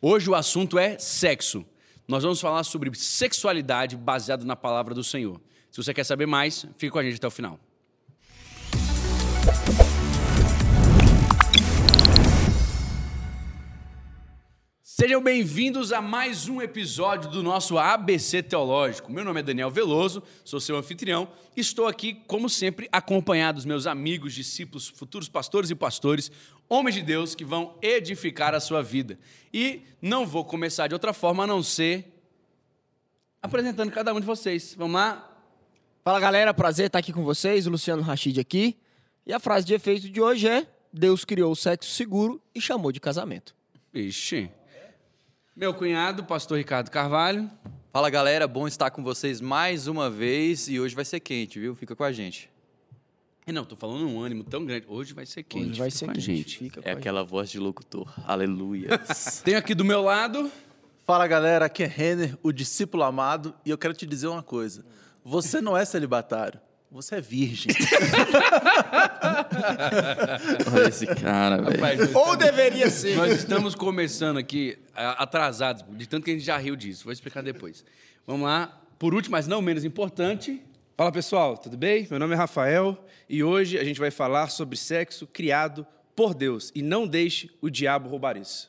Hoje o assunto é sexo. Nós vamos falar sobre sexualidade baseado na palavra do Senhor. Se você quer saber mais, fique com a gente até o final. Sejam bem-vindos a mais um episódio do nosso ABC Teológico. Meu nome é Daniel Veloso, sou seu anfitrião e estou aqui, como sempre, acompanhado dos meus amigos, discípulos, futuros pastores e pastores, homens de Deus que vão edificar a sua vida. E não vou começar de outra forma a não ser apresentando cada um de vocês. Vamos lá? Fala galera, prazer estar aqui com vocês, Luciano Rachid aqui. E a frase de efeito de hoje é: Deus criou o sexo seguro e chamou de casamento. Ixi. Meu cunhado, pastor Ricardo Carvalho. Fala galera, bom estar com vocês mais uma vez e hoje vai ser quente, viu? Fica com a gente. E não, tô falando um ânimo tão grande. Hoje vai ser quente. Hoje vai ser com a quente, gente. fica É aquela voz de locutor. Aleluia. Tenho aqui do meu lado. Fala galera, aqui é Renner, o discípulo amado, e eu quero te dizer uma coisa: você não é celibatário, você é virgem. Olha esse cara, velho. Ou deveria ser. Nós estamos começando aqui atrasados, de tanto que a gente já riu disso. Vou explicar depois. Vamos lá. Por último, mas não menos importante, Fala pessoal, tudo bem? Meu nome é Rafael e hoje a gente vai falar sobre sexo criado por Deus e não deixe o diabo roubar isso.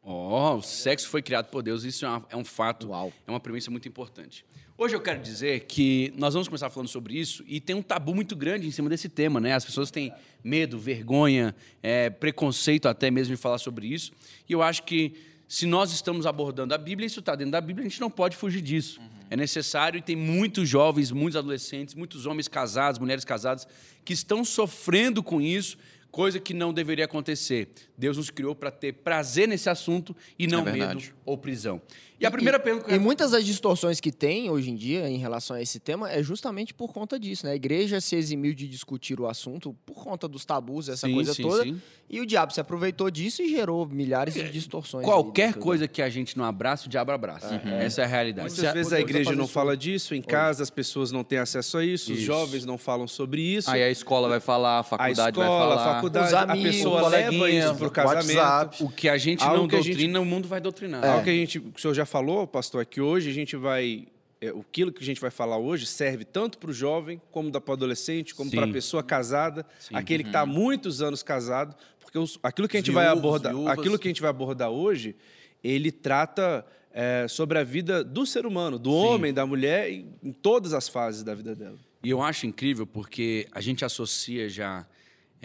Ó, o sexo foi criado por Deus, isso é, uma- é um fato, Uau. é uma premissa muito importante. Hoje eu quero dizer que nós vamos começar falando sobre isso e tem um tabu muito grande em cima desse tema, né? As pessoas têm medo, vergonha, é, preconceito até mesmo de falar sobre isso. E eu acho que se nós estamos abordando a Bíblia, isso está dentro da Bíblia, a gente não pode fugir disso. É necessário e tem muitos jovens, muitos adolescentes, muitos homens casados, mulheres casadas que estão sofrendo com isso, coisa que não deveria acontecer. Deus nos criou para ter prazer nesse assunto e não É medo ou prisão. E a primeira pergunta que eu E muitas das distorções que tem hoje em dia em relação a esse tema é justamente por conta disso, né? A igreja se eximiu de discutir o assunto por conta dos tabus, essa Sim, coisa sim, toda. sim. E o diabo se aproveitou disso e gerou milhares de distorções. aí Qualquer coisa que a gente não abraça, o diabo abraça. Essa é a realidade. Muitas Se a- vezes a igreja não fala disso, em casa as pessoas não têm acesso a isso, os Isso. jovens não falam sobre isso. Aí a escola vai falar, a a faculdade escola, vai a falar. Faculdade, Os a amigos, pessoa o leva isso pro o casamento. WhatsApp. O que a gente Algo não que a gente- doutrina, o mundo vai doutrinar. Algo que a gente, o senhor já falou, pastor, é que hoje a gente vai. É, aquilo que a gente vai falar hoje serve tanto para o jovem, como para o adolescente, como Sim. para a pessoa casada, aquele que está há muitos anos casado, porque os- aquilo que a gente Os vai abordar, viúvas. aquilo que a gente vai abordar hoje, ele trata é, sobre a vida do ser humano, do homem, da mulher, em, em todas as fases da vida dela. E eu acho incrível porque a gente associa já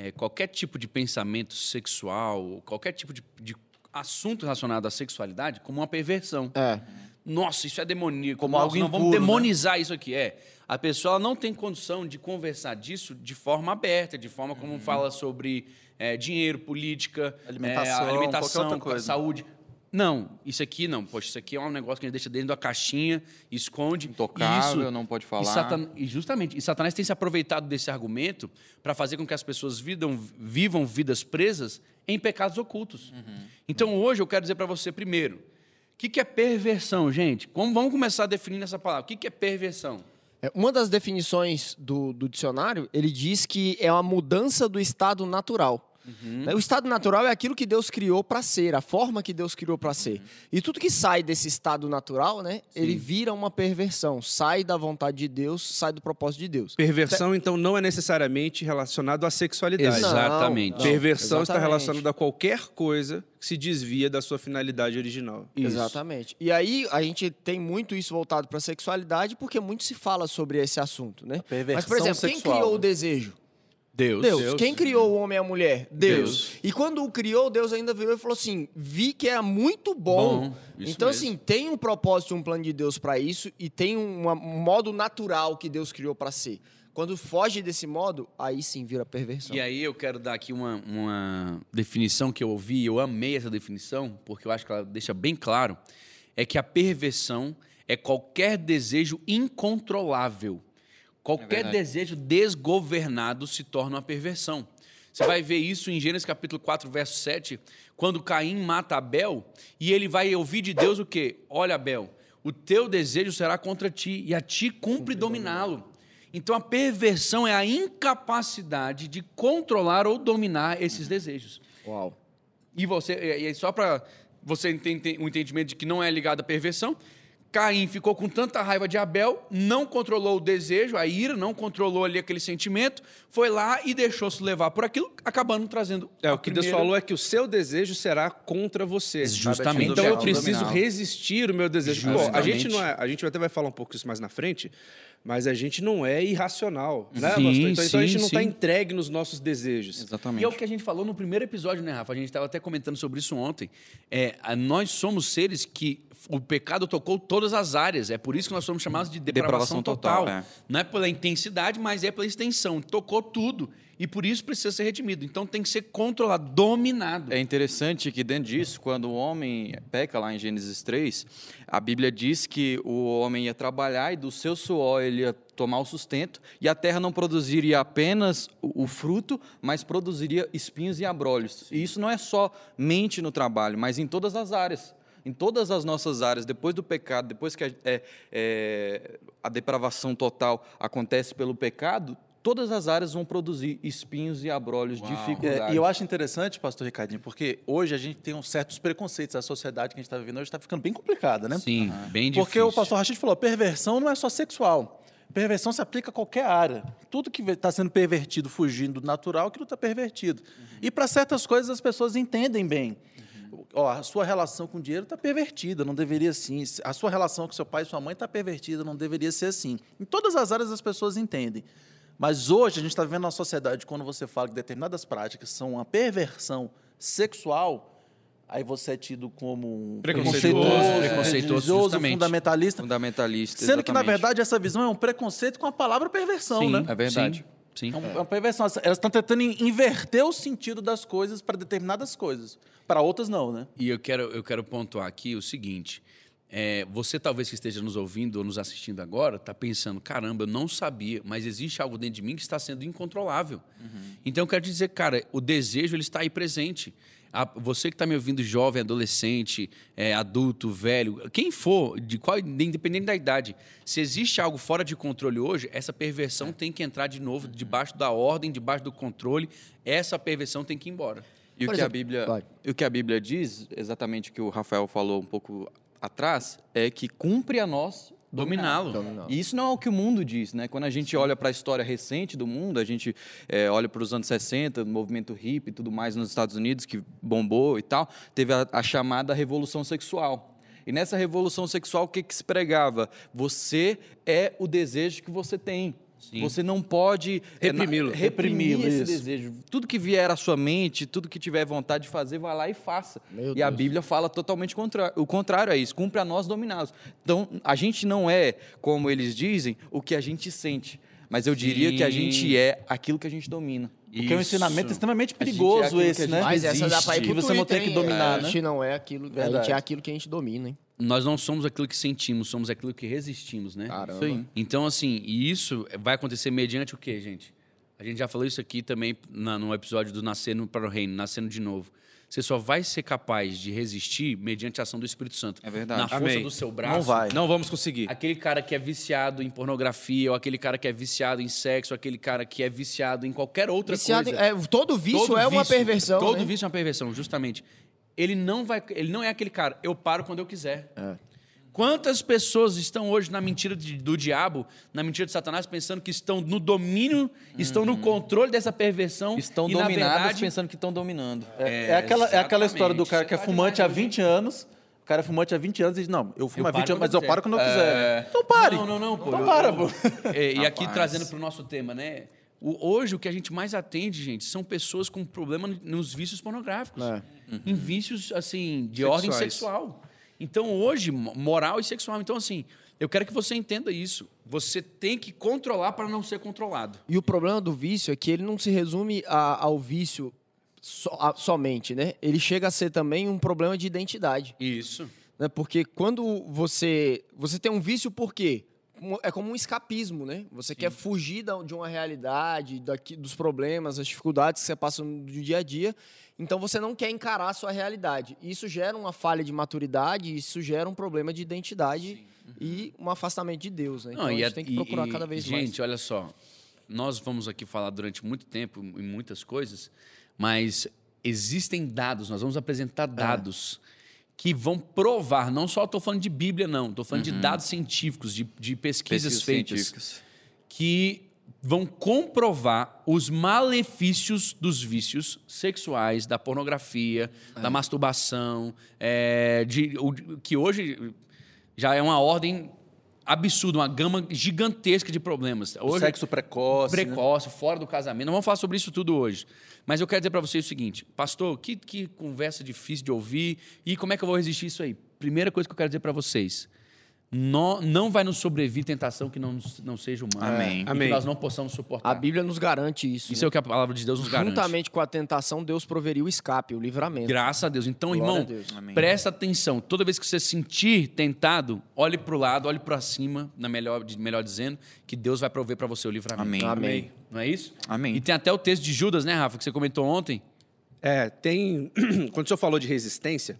é, qualquer tipo de pensamento sexual, qualquer tipo de, de assunto relacionado à sexualidade como uma perversão. É. Nossa, isso é demoníaco. Como Nossa, algo não, vamos impuro, né? demonizar isso aqui. É. A pessoa não tem condição de conversar disso de forma aberta, de forma como Uhum. fala sobre é, dinheiro, política, Alimentação, é, alimentação saúde. Não, isso aqui não. Poxa, isso aqui é um negócio que a gente deixa dentro da caixinha, esconde. Intocável, Isso- não pode falar. E, Satan- e justamente, e Satanás tem se aproveitado desse argumento para fazer com que as pessoas vidam- vivam vidas presas em pecados ocultos. Uhum. Então hoje eu quero dizer para você primeiro, o que, que é perversão, gente? Como, vamos começar definindo essa palavra. O que, que é perversão? É, Uma das definições do, do dicionário, ele diz que é uma mudança do estado natural. Né? O estado natural é aquilo que Deus criou para ser, a forma que Deus criou para ser. E tudo que sai desse estado natural, né, ele vira uma perversão, sai da vontade de Deus, sai do propósito de Deus. Perversão, então, não é necessariamente relacionado à sexualidade. Exatamente. Não, Perversão está exatamente. relacionada a qualquer coisa que se desvia da sua finalidade original. Exatamente. E aí a gente tem muito isso voltado para a sexualidade porque muito se fala sobre esse assunto, né? perversão Mas por exemplo, quem sexual, criou né? o desejo? Deus. Deus. Quem criou o homem e a mulher? Deus. Deus. E quando o criou, Deus ainda virou e falou assim: vi que era muito bom. Bom, então, mesmo. assim, tem um propósito, um plano de Deus para isso e tem um modo natural que Deus criou para ser. Quando foge desse modo, aí sim vira perversão. E aí eu quero dar aqui uma, uma definição que eu ouvi, eu amei essa definição, porque eu acho que ela deixa bem claro, é que a perversão é qualquer desejo incontrolável. Qualquer verdade. desejo desgovernado se torna uma perversão. Você vai ver isso em Gênesis capítulo 4, verso 7, quando Caim mata Abel, e ele vai ouvir de Deus o quê? Olha, Abel, o teu desejo será contra ti, e a ti cumpre dominá-lo. Então a perversão é a incapacidade de controlar ou dominar esses desejos. Uau. E você, e aí só para você tem tem um entendimento de que não é ligado à perversão. Caim ficou com tanta raiva de Abel, não controlou o desejo, a ira, não controlou ali aquele sentimento, foi lá e deixou-se levar por aquilo, acabando trazendo. É, o que Deus primeira- falou é que o seu desejo será contra você. Justamente. Então eu preciso resistir o meu desejo. Pô, a Justamente. gente não é, a gente até vai falar um pouco disso mais na frente, mas a gente não é irracional, né, Sim, pastor? Então, então a sim, gente não está sim. entregue nos nossos desejos. Exatamente. E é o que a gente falou no primeiro episódio, né, Rafa? A gente estava até comentando sobre isso ontem. É, a- nós somos seres que o pecado tocou todas as áreas. É por isso que nós somos chamados de depravação, Depravação total. total, é. Não é pela intensidade, mas é pela extensão. Tocou tudo. E por isso precisa ser redimido. Então tem que ser controlado, dominado. É interessante que dentro disso, quando o homem peca lá em Gênesis 3, a Bíblia diz que o homem ia trabalhar e do seu suor ele ia tomar o sustento e a terra não produziria apenas o, o fruto, mas produziria espinhos e abrolhos. E isso não é só mente no trabalho, mas em todas as áreas. Em todas as nossas áreas, depois do pecado, depois que a, é, é, a depravação total acontece pelo pecado, todas as áreas vão produzir espinhos e abrolhos, dificuldades. É, e eu acho interessante, pastor Ricardinho, porque hoje a gente tem uns certos preconceitos. A sociedade que a gente está vivendo hoje está ficando bem complicada, né? Sim, bem difícil. Porque o pastor Rachid falou, perversão não é só sexual. Perversão se aplica a qualquer área. Tudo que está sendo pervertido, fugindo do natural, aquilo está pervertido. E para certas coisas as pessoas entendem bem. Ó, a sua relação com o dinheiro está pervertida, não deveria assim. A sua relação com seu pai e sua mãe está pervertida, não deveria ser assim. Em todas as áreas as pessoas entendem. Mas hoje a gente está vivendo uma sociedade, quando você fala que determinadas práticas são uma perversão sexual, aí você é tido como um Preconceituoso, preconceituoso, preconceituoso, fundamentalista. Fundamentalista. Sendo que, na exatamente. verdade, essa visão é um preconceito com a palavra perversão, Sim, né? É verdade. Sim, sim. É, um- é uma perversão. Elas estão tentando in- inverter o sentido das coisas para determinadas coisas. Para outras, não, né? E eu quero, eu quero pontuar aqui o seguinte: é, você talvez que esteja nos ouvindo ou nos assistindo agora, está pensando, caramba, eu não sabia, mas existe algo dentro de mim que está sendo incontrolável. Então eu quero te dizer, cara, o desejo ele está aí presente. A- você que está me ouvindo, jovem, adolescente, é, adulto, velho, quem for, de qual, independente da idade, se existe algo fora de controle hoje, essa perversão tem que entrar de novo debaixo da ordem, debaixo do controle. Essa perversão tem que ir embora. E o que, a exemplo, Bíblia, vai. o que a Bíblia diz, exatamente o que o Rafael falou um pouco atrás, é que cumpre a nós Dominá-lo. E isso não é o que o mundo diz, né? Quando a gente olha para a história recente do mundo, a gente é, olha para os anos 60, o movimento hippie e tudo mais nos Estados Unidos, que bombou e tal, teve a, a chamada revolução sexual. E nessa revolução sexual, o que, que se pregava? Você é o desejo que você tem. Sim. Você não pode é, Reprimi-lo. reprimir Reprimi-lo, esse isso. desejo. Tudo que vier à sua mente, tudo que tiver vontade de fazer, vai lá e faça. Meu e a Deus. Bíblia fala totalmente contra, o contrário a isso. Cumpre a nós dominados. Então, a gente não é, como eles dizem, o que a gente sente. Mas eu diria que a Sim. gente é aquilo que a gente domina. Porque é um Isso. ensinamento extremamente A é perigoso que esse, a né? Mas essa dá pra ir pro Que você não tem que dominar, A né? gente não é aquilo, a Verdade. gente é aquilo que a gente domina, hein? Nós não somos aquilo que sentimos, somos aquilo que resistimos, né? Caramba. Aí. Então, assim, e isso vai acontecer mediante o quê, gente? A gente já falou isso aqui também na, no episódio do Nascendo para o Reino, Nascendo de Novo. Você só vai ser capaz de resistir mediante a ação do Espírito Santo. É verdade. Na força Amém. do seu braço. Não vai. Não vamos conseguir. Aquele cara que é viciado em pornografia, ou aquele cara que é viciado em sexo, ou aquele cara que é viciado em qualquer outra Viciado em- coisa. é, todo vício Todo é uma vício- perversão. Todo né? vício é uma perversão, justamente. Ele não vai, ele não é aquele cara, eu paro quando eu quiser. É. Quantas pessoas estão hoje na mentira de- do diabo, na mentira de Satanás, pensando que estão no domínio, estão no controle dessa perversão Estão e, na dominados verdade, pensando que estão dominando. É, é aquela, é aquela história do cara que é tá fumante há demais, 20 anos. O cara é fumante há 20 anos e diz, não, eu fumo Eu há 20 paro anos, mas eu paro quando eu quiser. É. Então pare. Não, não, não, pô. Então eu- para, pô. É, e aqui trazendo para o nosso tema, né? O- hoje o que a gente mais atende, gente, são pessoas com problema nos vícios pornográficos. É. Em vícios, assim, de Sexuais. ordem sexual. Então, hoje, mo- moral e sexual. Então, assim, eu quero que você entenda isso. Você tem que controlar para não ser controlado. E o problema do vício é que ele não se resume a- ao vício so- a- somente, né? Ele chega a ser também um problema de identidade. Isso. né? Porque quando você você tem um vício, por quê? É como um escapismo, né? Você quer fugir de uma realidade, daqui, dos problemas, das dificuldades que você passa no dia a dia. Então você não quer encarar a sua realidade. Isso gera uma falha de maturidade, isso gera um problema de identidade e um afastamento de Deus, né? Então a gente tem que procurar e, cada vez gente, mais. olha só. Nós vamos aqui falar durante muito tempo em muitas coisas, mas existem dados, nós vamos apresentar dados que vão provar, não só estou falando de Bíblia, não, estou falando de dados científicos, de, de pesquisas, Pesquisas feitas, que vão comprovar os malefícios dos vícios sexuais, da pornografia, da masturbação, é, de, que hoje já é uma ordem absurda, uma gama gigantesca de problemas. Hoje, Sexo precoce. né? precoce, fora do casamento. Não vamos falar sobre isso tudo hoje. Mas eu quero dizer para vocês o seguinte, pastor, que, que conversa difícil de ouvir e como é que eu vou resistir isso aí? Primeira coisa que eu quero dizer para vocês, não, não vai nos sobrevir tentação que não, não seja humana. Amém. E que Amém. nós não possamos suportar. A Bíblia nos garante isso. Isso né? é o que a palavra de Deus nos garante. Juntamente com a tentação, Deus proveria o escape, o livramento. Graças a Deus. Então, Glória irmão, Deus. Amém. presta atenção. Toda vez que você se sentir tentado, olhe para o lado, olhe para cima, na melhor, melhor dizendo, que Deus vai prover para você o livramento. Amém. Amém. Não é isso? Amém. E tem até o texto de Judas, né, Rafa, que você comentou ontem. É, tem. Quando o senhor falou de resistência,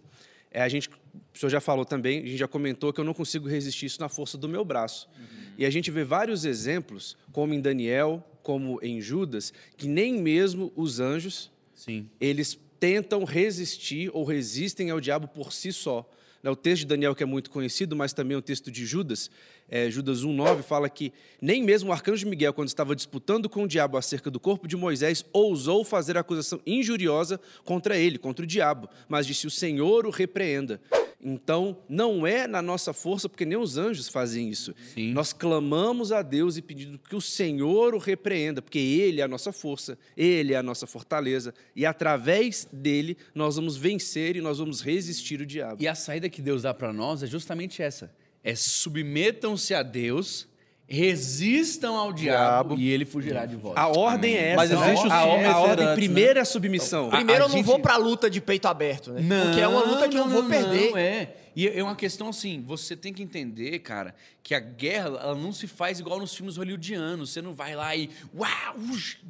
é, a gente, o senhor já falou também, a gente já comentou que eu não consigo resistir isso na força do meu braço. E a gente vê vários exemplos, como em Daniel, como em Judas, que nem mesmo os anjos Sim. eles tentam resistir ou resistem ao diabo por si só. Né, O texto de Daniel, que é muito conhecido, mas também o texto de Judas, é, Judas 1,9, fala que nem mesmo o arcanjo Miguel, quando estava disputando com o diabo acerca do corpo de Moisés, ousou fazer acusação injuriosa contra ele, contra o diabo, mas disse: O Senhor o repreenda. Então, não é na nossa força, porque nem os anjos fazem isso. Sim. Nós clamamos a Deus e pedindo que o Senhor o repreenda, porque Ele é a nossa força, Ele é a nossa fortaleza, e através dele nós vamos vencer e nós vamos resistir o diabo. E a saída que Deus dá para nós é justamente essa: é submetam-se a Deus, resistam ao diabo, Diabo. e ele fugirá de vós. A ordem é essa. Mas né? existe o a, a ordem antes, primeira é a submissão. Primeiro, A- a eu não gente- vou pra luta de peito aberto, né? Porque é uma luta que eu vou perder. Não, é. E é uma questão assim, você tem que entender, cara, que a guerra ela não se faz igual nos filmes hollywoodianos. Você não vai lá e uau,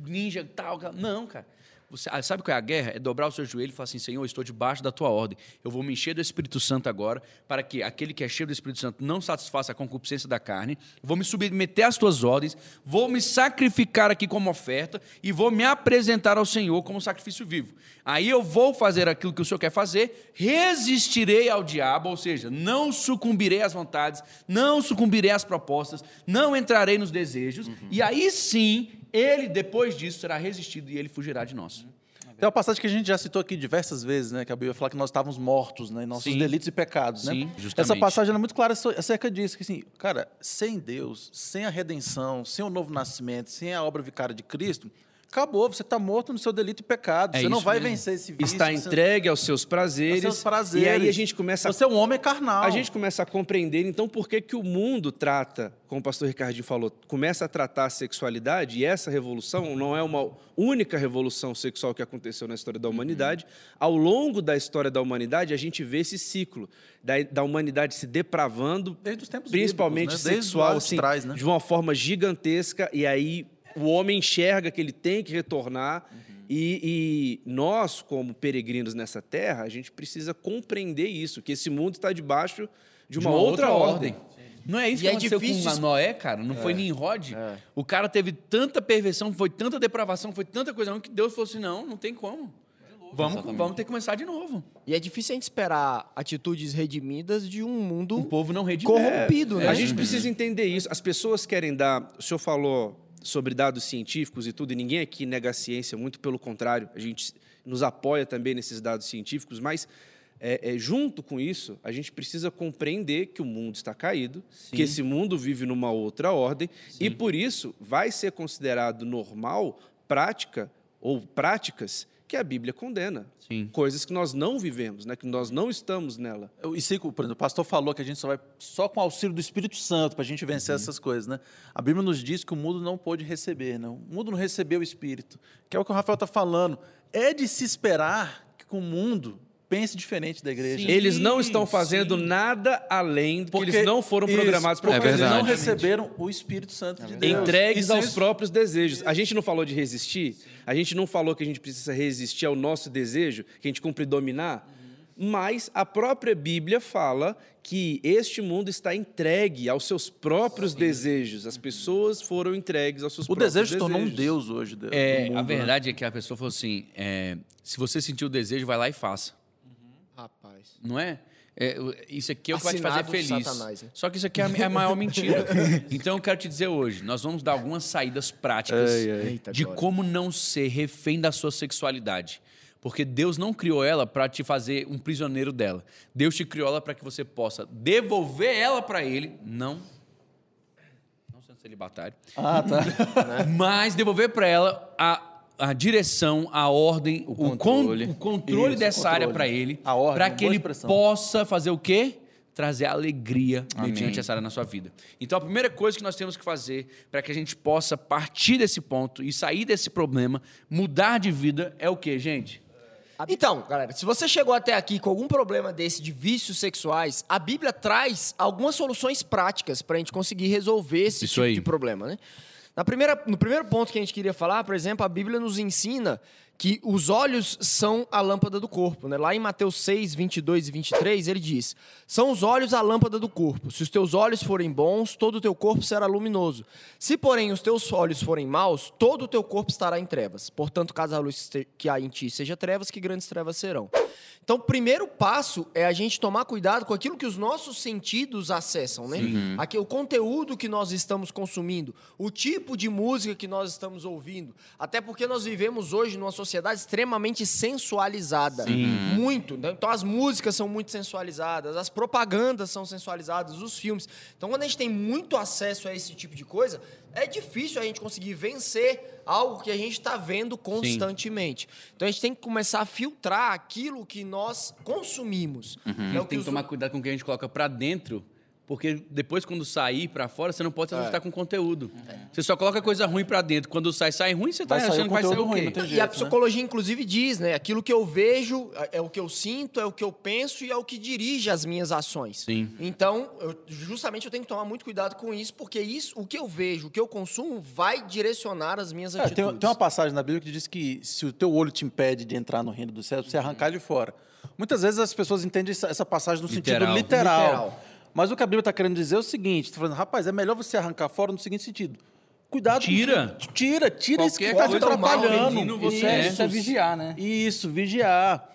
ninja tal. Não, cara. Você, ah, sabe qual é a guerra? É dobrar o seu joelho e falar assim, Senhor, estou debaixo da tua ordem. Eu vou me encher do Espírito Santo agora, para que aquele que é cheio do Espírito Santo não satisfaça a concupiscência da carne. Vou me submeter às tuas ordens, vou me sacrificar aqui como oferta e vou me apresentar ao Senhor como sacrifício vivo. Aí eu vou fazer aquilo que o Senhor quer fazer, resistirei ao diabo, ou seja, não sucumbirei às vontades, não sucumbirei às propostas, não entrarei nos desejos, e aí sim, ele, depois disso, será resistido e ele fugirá de nós. Tem uma passagem que a gente já citou aqui diversas vezes, né? Que a Bíblia fala que nós estávamos mortos, né? Nossos Sim. delitos e pecados, né? Sim, justamente. Essa passagem é muito clara acerca disso. Que, assim, cara, sem Deus, sem a redenção, sem o novo nascimento, sem a obra vicária de Cristo, acabou. Você está morto no seu delito e pecado. É você não vai mesmo. vencer esse vício. Está você- entregue aos seus prazeres. aos seus prazeres. E aí a gente começa a Você é um homem carnal. A gente começa a compreender, então, por que, que o mundo trata, como o pastor Ricardinho falou, começa a tratar a sexualidade, e essa revolução não é uma única revolução sexual que aconteceu na história da humanidade. Ao longo da história da humanidade, a gente vê esse ciclo da, da humanidade se depravando, Desde os tempos principalmente bíblicos, né? Sexual, assim, né? de uma forma gigantesca, e aí o homem enxerga que ele tem que retornar. E, e nós, como peregrinos nessa terra, a gente precisa compreender isso, que esse mundo está debaixo de uma, outra, ordem. Não é isso E que é aconteceu difícil- com Noé, cara? Não foi Nimrod? O cara teve tanta perversão, foi tanta depravação, foi tanta coisa que Deus falou assim, não, não tem como. Vamos, vamos ter que começar de novo. E é difícil a gente esperar atitudes redimidas de um mundo Um povo não redimido. corrompido, né? A gente precisa entender isso. As pessoas querem dar. O senhor falou sobre dados científicos e tudo, e ninguém aqui nega a ciência, muito pelo contrário, a gente nos apoia também nesses dados científicos, mas é, é, junto com isso, a gente precisa compreender que o mundo está caído, que esse mundo vive numa outra ordem, e por isso vai ser considerado normal prática ou práticas que a Bíblia condena. Sim. Coisas que nós não vivemos, né? que nós não estamos nela. E por exemplo, o pastor falou que a gente só vai só com o auxílio do Espírito Santo para a gente vencer essas coisas, né? A Bíblia nos diz que o mundo não pôde receber, não. O mundo não recebeu o Espírito, que é o que o Rafael está falando. É de se esperar que o mundo pense diferente da igreja. Sim. Eles não estão fazendo sim. nada além do que Porque eles não foram programados para porque É fazer. eles não receberam o Espírito Santo de Deus. Entregues Isso- aos isso- próprios desejos. A gente não falou de resistir? A gente não falou que a gente precisa resistir ao nosso desejo, que a gente cumpre dominar? Mas a própria Bíblia fala que este mundo está entregue aos seus próprios desejos. As pessoas foram entregues aos seus O próprios desejo se tornou um desejos. Deus hoje. É, mundo, a né? verdade é que a pessoa falou assim: é, se você sentiu o desejo, vai lá e faça. Rapaz. Não é? é, isso aqui é o que vai te fazer feliz. Satanás, né? Só que isso aqui é a, é a maior mentira. Então eu quero te dizer hoje, nós vamos dar algumas saídas práticas Eita, de glória. como não ser refém da sua sexualidade. Porque Deus não criou ela para te fazer um prisioneiro dela. Deus te criou ela para que você possa devolver ela para ele, não não sendo celibatário, Ah, tá. mas devolver para ela a, a direção, a ordem, o, con- controle. o controle Isso, dessa controle. área para ele, para que ele expressão. possa fazer o quê? Trazer alegria Amém. mediante essa área na sua vida. Então, a primeira coisa que nós temos que fazer para que a gente possa partir desse ponto e sair desse problema, mudar de vida, é o quê, gente? Então, galera, se você chegou até aqui com algum problema desse de vícios sexuais, a Bíblia traz algumas soluções práticas para a gente conseguir resolver esse Isso tipo aí. de problema, né? Na primeira, no primeiro ponto que a gente queria falar, por exemplo, a Bíblia nos ensina que os olhos são a lâmpada do corpo. Né? Lá em Mateus 6, 22 e 23, ele diz: São os olhos a lâmpada do corpo. Se os teus olhos forem bons, todo o teu corpo será luminoso. Se, porém, os teus olhos forem maus, todo o teu corpo estará em trevas. Portanto, caso a luz que há em ti seja trevas, que grandes trevas serão. Então, o primeiro passo é a gente tomar cuidado com aquilo que os nossos sentidos acessam, né? Aqui, o conteúdo que nós estamos consumindo, o tipo de música que nós estamos ouvindo. Até porque nós vivemos hoje numa sociedade extremamente sensualizada. Muito. né? Então, as músicas são muito sensualizadas, as propagandas são sensualizadas, os filmes. Então, quando a gente tem muito acesso a esse tipo de coisa, é difícil a gente conseguir vencer algo que a gente está vendo constantemente. Então, a gente tem que começar a filtrar aquilo que nós consumimos. É o que Uhum. tem que os- tomar cuidado com o que a gente coloca para dentro, porque depois, quando sair para fora, você não pode se ajustar com conteúdo. Você só coloca coisa ruim para dentro. Quando sai, sai ruim, você tá Vai achando que vai sair o quê? tem E jeito, a né? psicologia, inclusive, diz, né? Aquilo que eu vejo é é o que eu sinto, é o que eu penso e é o que dirige as minhas ações. Sim. Então, eu- justamente eu tenho que tomar muito cuidado com isso, porque isso, o que eu vejo, o que eu consumo, vai direcionar as minhas É, atitudes. tem, tem uma passagem na Bíblia que diz que se o teu olho te impede de entrar no reino dos céus, você arrancar de fora. Muitas vezes as pessoas entendem essa, essa passagem no Literal. sentido literal. Literal. Mas o que a Bíblia está querendo dizer é o seguinte: está falando, rapaz, é melhor você arrancar fora no seguinte sentido. Cuidado. com Tira. que- tira, tira isso que está te atrapalhando. você, Isso é, né? isso é vigiar, né? Isso, vigiar.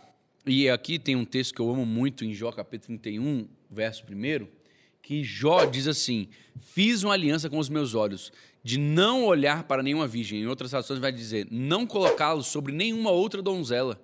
E aqui tem um texto que eu amo muito em Jó capítulo 31, verso 1, que Jó diz assim: Fiz uma aliança com os meus olhos, de não olhar para nenhuma virgem. Em outras traduções vai dizer, não colocá-los sobre nenhuma outra donzela.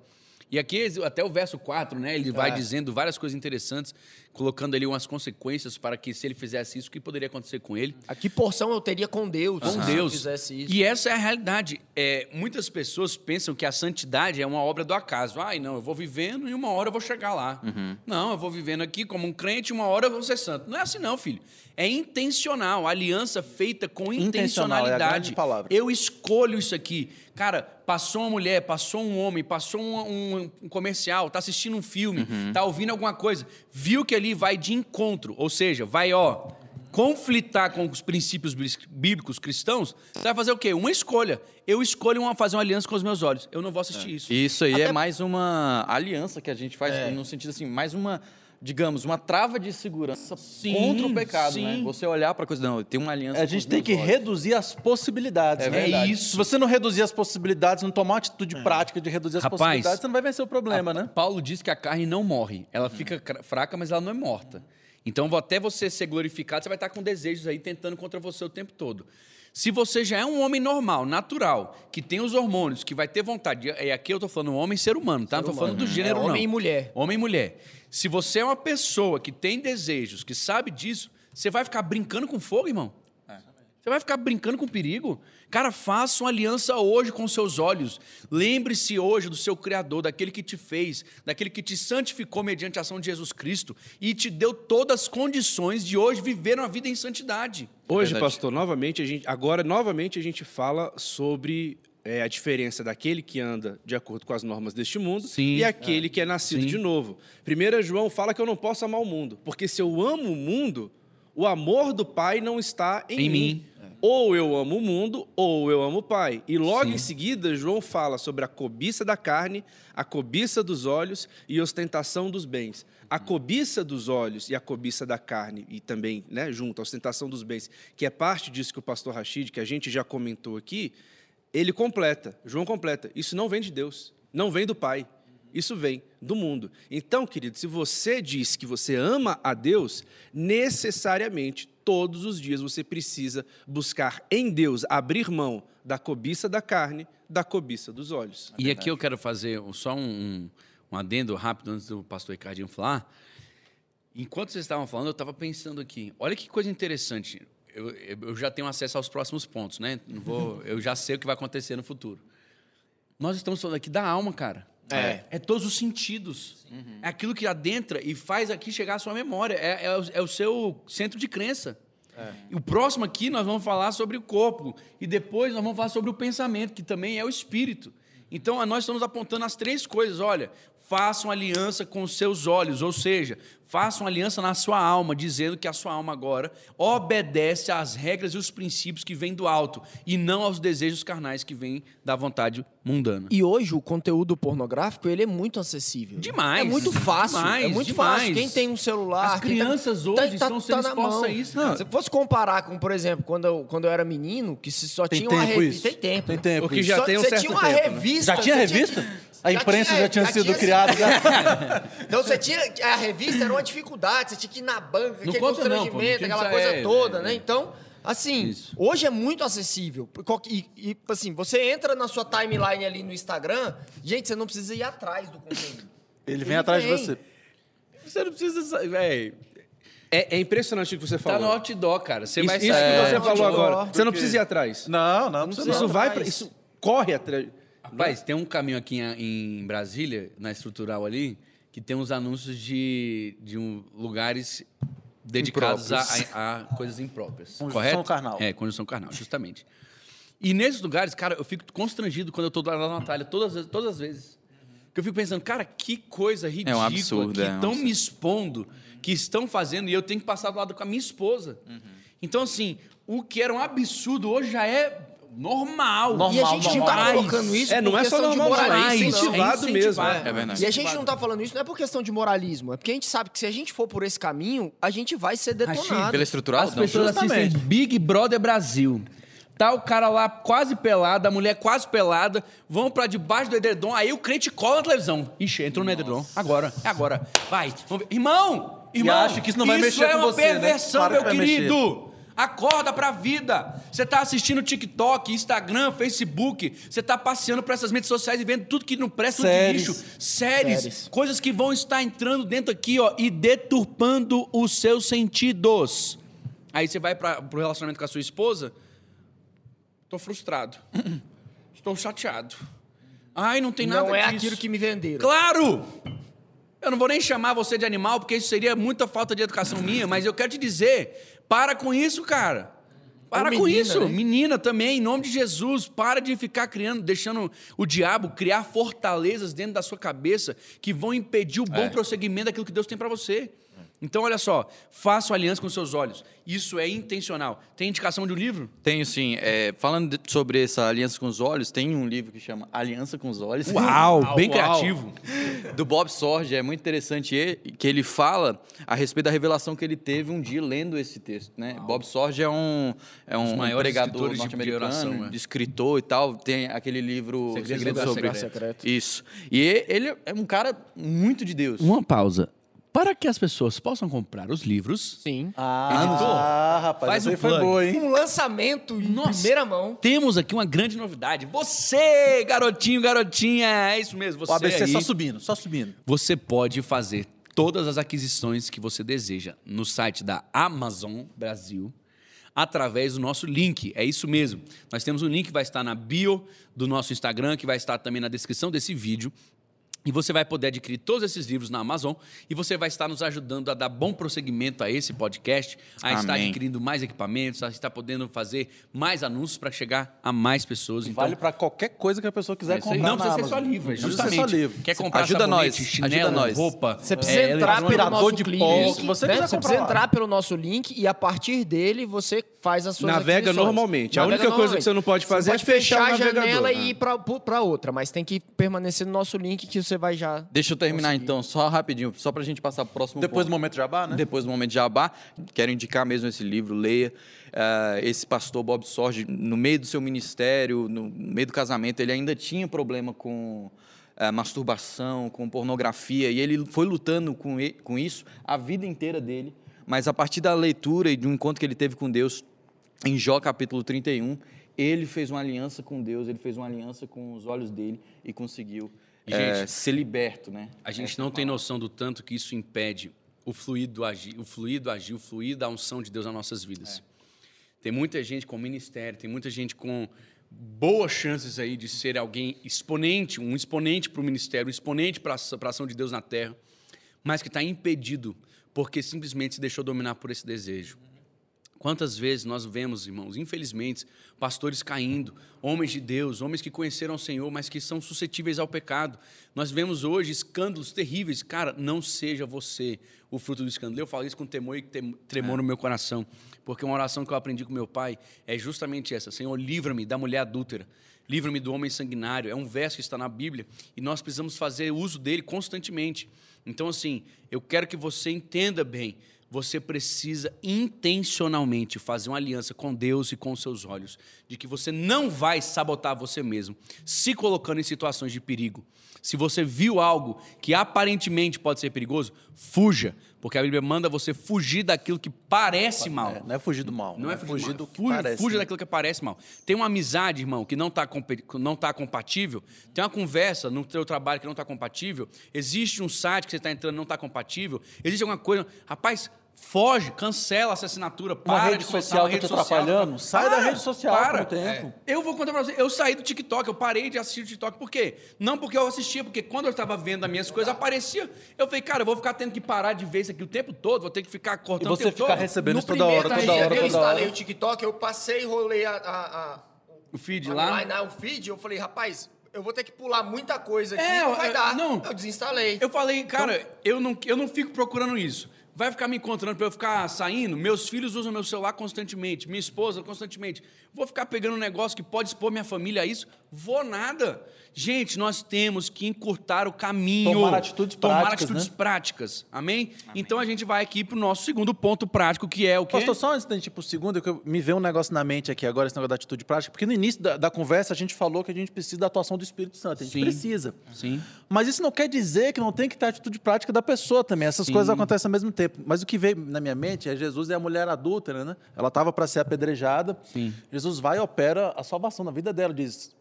E aqui, até o verso 4, né, ele vai dizendo várias coisas interessantes, colocando ali umas consequências para que, se ele fizesse isso, o que poderia acontecer com ele. A que porção eu teria com Deus com se Deus. eu fizesse isso? E essa é a realidade. É, muitas pessoas pensam que a santidade é uma obra do acaso. Ai, não, eu vou vivendo e uma hora eu vou chegar lá. Não, eu vou vivendo aqui como um crente e uma hora eu vou ser santo. Não é assim, não, filho. É intencional, aliança feita com Intencional, é a intencionalidade. grande palavra. Eu escolho isso aqui. Cara, passou uma mulher, passou um homem, passou um, um- um comercial, tá assistindo um filme, tá ouvindo alguma coisa, viu que ali vai de encontro, ou seja, vai, ó, conflitar com os princípios bí- bíblicos cristãos, você vai fazer o quê? Uma escolha. Eu escolho uma, fazer uma aliança com os meus olhos. Eu não vou assistir isso. Isso aí Até- é mais uma aliança que a gente faz, no sentido assim, mais uma, digamos, uma trava de segurança Sim, contra o pecado, sim. né? Você olhar para coisa, não, tem uma aliança. A gente tem que olhos. reduzir as possibilidades. É né? verdade. isso. Se você não reduzir as possibilidades, não tomar uma atitude prática de reduzir as Rapaz, possibilidades, você não vai vencer o problema, né? Paulo diz que a carne não morre. Ela fica fraca, mas ela não é morta. Então, até você ser glorificado, você vai estar com desejos aí tentando contra você o tempo todo. Se você já é um homem normal, natural, que tem os hormônios, que vai ter vontade, e aqui eu tô falando homem ser humano, tá? Não tô falando do gênero, É não. homem e mulher. Homem e mulher. Se você é uma pessoa que tem desejos, que sabe disso, você vai ficar brincando com fogo, irmão? Você vai ficar brincando com perigo? Cara, faça uma aliança hoje com seus olhos. Lembre-se hoje do seu Criador, daquele que te fez, daquele que te santificou mediante a ação de Jesus Cristo e te deu todas as condições de hoje viver uma vida em santidade. Hoje, Verdade. pastor, novamente a gente, agora novamente a gente fala sobre é, a diferença daquele que anda de acordo com as normas deste mundo Sim. e aquele que é nascido Sim. de novo. Primeiro João fala que eu não posso amar o mundo, porque se eu amo o mundo, o amor do Pai não está em, Em mim. Ou eu amo o mundo, ou eu amo o Pai. E logo Sim. em seguida, João fala sobre a cobiça da carne, a cobiça dos olhos e ostentação dos bens. A cobiça dos olhos e a cobiça da carne, e também, né, junto, a ostentação dos bens, que é parte disso que o pastor Rachid, que a gente já comentou aqui, ele completa, João completa. Isso não vem de Deus, não vem do Pai. Isso vem do mundo. Então, querido, se você diz que você ama a Deus, necessariamente todos os dias você precisa buscar em Deus abrir mão da cobiça da carne, da cobiça dos olhos. E aqui eu quero fazer um- só um, um, adendo rápido antes do pastor Ricardinho falar. Enquanto vocês estavam falando, eu estava pensando aqui. Olha que coisa interessante. Eu, eu- eu já tenho acesso aos próximos pontos, né? Não vou, eu já sei o que vai acontecer no futuro. Nós estamos falando aqui da alma, cara. É. É todos os sentidos. É aquilo que adentra e faz aqui chegar à sua memória. É, é o, é o seu centro de crença. E o próximo aqui nós vamos falar sobre o corpo. E depois nós vamos falar sobre o pensamento, que também é o espírito. Então nós estamos apontando as três coisas. Olha, façam aliança com os seus olhos, ou seja, façam aliança na sua alma, dizendo que a sua alma agora obedece às regras e os princípios que vêm do alto e não aos desejos carnais que vêm da vontade mundana. E hoje o conteúdo pornográfico ele é muito acessível. Demais. É muito fácil. Demais, é muito demais. fácil. Quem tem um celular. As tá- crianças hoje estão sendo na expostas a isso, Não. Se fosse comparar com, por exemplo, quando eu, quando eu era menino, que se só Tem tinha uma tempo revista. isso? Tem tempo. Tem tempo O que isso. já Só- tem um você certo tinha uma tempo, né? revista. Já tinha revista? A já imprensa já tinha sido sido- criada. já. Então você tinha. A revista era uma dificuldade, você tinha que ir na banca, aquele conta não, não constrangimento, tinha aquela que coisa sair, toda, é, né? é. Então, assim, Isso. hoje é muito acessível. E, e, assim, você entra na sua timeline ali no Instagram, gente, você não precisa ir atrás do conteúdo. Ele vem atrás de vem. você. Você não precisa. Véi, É, é impressionante o que você tá falou. no outdoor, cara. Você Isso, vai isso que você É, falou outdoor, agora. Você não porque- precisa ir atrás. Não, não, não precisa Isso não. vai pra, isso corre atrás. Rapaz, tem um caminho aqui em, em Brasília, na estrutural ali, que tem uns anúncios de, de um, lugares dedicados a, a- coisas impróprias. Conjunção correto? carnal. É, conjunção carnal, justamente. E nesses lugares, cara, eu fico constrangido quando eu tô lá na Natália, todas, as- todas as vezes. Que eu fico pensando, cara, que coisa ridícula absurdo, que é um estão me expondo, que estão fazendo, e eu tenho que passar do lado com a minha esposa. Então, assim, o que era um absurdo hoje já é normal. Normal, e a gente não tá colocando isso É, não por é só de normal, não, é moralismo, incentivado não. mesmo, É. É verdade. E a gente não tá falando isso não é por questão de moralismo, é porque a gente sabe que se a gente for por esse caminho, a gente vai ser detonado. Pela estrutural? As Não, pessoas assistem. Big Brother Brasil. Tá o cara lá quase pelado, a mulher quase pelada, vão pra debaixo do edredom, aí o crente cola na televisão. Ixi, entrou no edredom. Agora, é agora. Vai. Irmão! Irmão! acha que isso não vai mexer é com uma você, né? perversão, Claro meu que vai Acorda pra vida. Você tá assistindo TikTok, Instagram, Facebook, você tá passeando por essas mídias sociais e vendo tudo que não presta, tudo de lixo. Séries, Séries. coisas que vão estar entrando dentro aqui, ó, e deturpando os seus sentidos. Aí você vai para pro relacionamento com a sua esposa, tô frustrado. Estou chateado. Ai, não tem nada Não é disso. aquilo que me venderam. Claro! Eu não vou nem chamar você de animal, porque isso seria muita falta de educação minha, mas eu quero te dizer, para com isso, cara. Para Ou com isso. né? Menina também, em nome de Jesus, para de ficar criando, deixando o diabo criar fortalezas dentro da sua cabeça que vão impedir o bom É. prosseguimento daquilo que Deus tem para você. Então, olha só, faça aliança com seus olhos. Isso é intencional. Tem indicação de um livro? Tenho sim. É, falando de- sobre essa aliança com os olhos, tem um livro que chama Aliança com os Olhos. Uau, bem Uau. criativo. do Bob Sorge, é muito interessante e- que ele fala a respeito da revelação que ele teve um dia lendo esse texto, né? Bob Sorge é um é um pregador de norte-americano, oração, é. de escritor e tal, tem aquele livro Segredo Segredo do sobre Secreto. isso. E- ele é um cara muito de Deus. Uma pausa. Para que as pessoas possam comprar os livros, Sim. Ah, rapaz, Faz essa aí o foi boa, hein? Um lançamento em Nossa. primeira mão. temos aqui uma grande novidade. Você, garotinho, garotinha, é isso mesmo, você O ABC aí, só subindo, só subindo. você pode fazer todas as aquisições que você deseja no site da Amazon Brasil através do nosso link. É isso mesmo. Nós temos um link que vai estar na bio do nosso Instagram, que vai estar também na descrição desse vídeo. E você vai poder adquirir todos esses livros na Amazon e você vai estar nos ajudando a dar bom prosseguimento a esse podcast, a estar Amém. adquirindo mais equipamentos, a estar podendo fazer mais anúncios para chegar a mais pessoas. Então, Vale pra qualquer coisa que a pessoa quiser é comprar Não na precisa ser só Amazon. livro, Não precisa ser justamente. só livro. Quer comprar Ajuda sabonete, nós, chinelo, ajuda nós. roupa. Você precisa é, entrar pelo nosso de link, pó, que você né? quiser Você precisa lá. entrar pelo nosso link e a partir dele você faz as suas Navega normalmente. A Navega única coisa que você não pode fazer pode é fechar o a janela e ir pra, pra outra, mas tem que permanecer no nosso link que você vai já... Deixa eu terminar então, só rapidinho, só pra gente passar pro próximo Depois ponto. do momento jabá, né? Depois do momento de jabá, quero indicar mesmo esse livro, leia. Ah, esse pastor Bob Sorge, no meio do seu ministério, no meio do casamento, ele ainda tinha problema com eh, masturbação, com pornografia, e ele foi lutando com, e- com isso a vida inteira dele. Mas a partir da leitura e de um encontro que ele teve com Deus, em Jó capítulo 31, ele fez uma aliança com Deus, ele fez uma aliança com os olhos dele e conseguiu E, gente, ser liberto, né? A gente não tem noção do tanto que isso impede o fluido agir, o fluido agir, o fluir da unção de Deus nas nossas vidas. Tem muita gente com ministério, tem muita gente com boas chances aí de ser alguém exponente, um exponente para o ministério, um exponente para a ação de Deus na terra, mas que está impedido porque simplesmente se deixou dominar por esse desejo. Quantas vezes nós vemos, irmãos, infelizmente, pastores caindo, homens de Deus, homens que conheceram o Senhor, mas que são suscetíveis ao pecado. Nós vemos hoje escândalos terríveis. Cara, não seja você o fruto do escândalo. Eu falo isso com temor e tremor no meu coração, porque uma oração que eu aprendi com meu pai é justamente essa: Senhor, livra-me da mulher adúltera. Livra-me do homem sanguinário. É um verso que está na Bíblia e nós precisamos fazer uso dele constantemente. Então, assim, eu quero que você entenda bem você precisa intencionalmente fazer uma aliança com Deus e com os seus olhos, de que você não vai sabotar você mesmo, se colocando em situações de perigo. Se você viu algo que aparentemente pode ser perigoso, fuja, porque a Bíblia manda você fugir daquilo que parece mal. É, não é fugir do mal. Não é fugir, fugir do que fuja, parece. fuja daquilo que parece mal. Tem uma amizade, irmão, que não está não tá compatível. Tem uma conversa no teu trabalho que não está compatível. Existe um site que você está entrando e não está compatível. Existe alguma coisa. Rapaz, foge, cancela essa assinatura. Uma Para rede de social uma rede social. atrapalhando? Sai da rede social para. por um tempo. É. Eu vou contar pra você. Eu saí do TikTok, eu parei de assistir o TikTok. Por quê? Não porque eu assistia, porque quando eu estava vendo as minhas coisas, aparecia. Eu falei, cara, eu vou ficar tendo que parar de ver isso aqui o tempo todo, vou ter que ficar cortando E você o tempo ficar todo. recebendo No isso toda hora, da toda rede, hora, eu toda instalei hora. o TikTok, eu passei, rolei a, a, a- O feed a lá. timeline, o feed, eu falei, rapaz, eu vou ter que pular muita coisa aqui, É, não vai eu- dar. não. Eu desinstalei. Eu falei, cara, eu, não, eu não fico procurando isso. Vai ficar me encontrando para eu ficar saindo? Meus filhos usam meu celular constantemente, minha esposa constantemente. Vou ficar pegando um negócio que pode expor minha família a isso? Vou nada. Gente, nós temos que encurtar o caminho. Tomar atitudes Tomar práticas, atitudes né? práticas. Amém? Então a gente vai aqui para o nosso segundo ponto prático, que é o quê? Pastor, só antes da gente ir pro segundo, que eu- me veio um negócio na mente aqui agora, esse negócio da atitude prática, porque no início da, da conversa a gente falou que a gente precisa da atuação do Espírito Santo, a gente Sim. precisa. Sim. Mas isso não quer dizer que não tem que ter atitude prática da pessoa também. Essas Sim. coisas acontecem ao mesmo tempo. Mas o que veio na minha mente é Jesus é a mulher adúltera, né? Ela estava para ser apedrejada. Sim. Jesus vai e opera a salvação na vida dela. Diz: "Cada-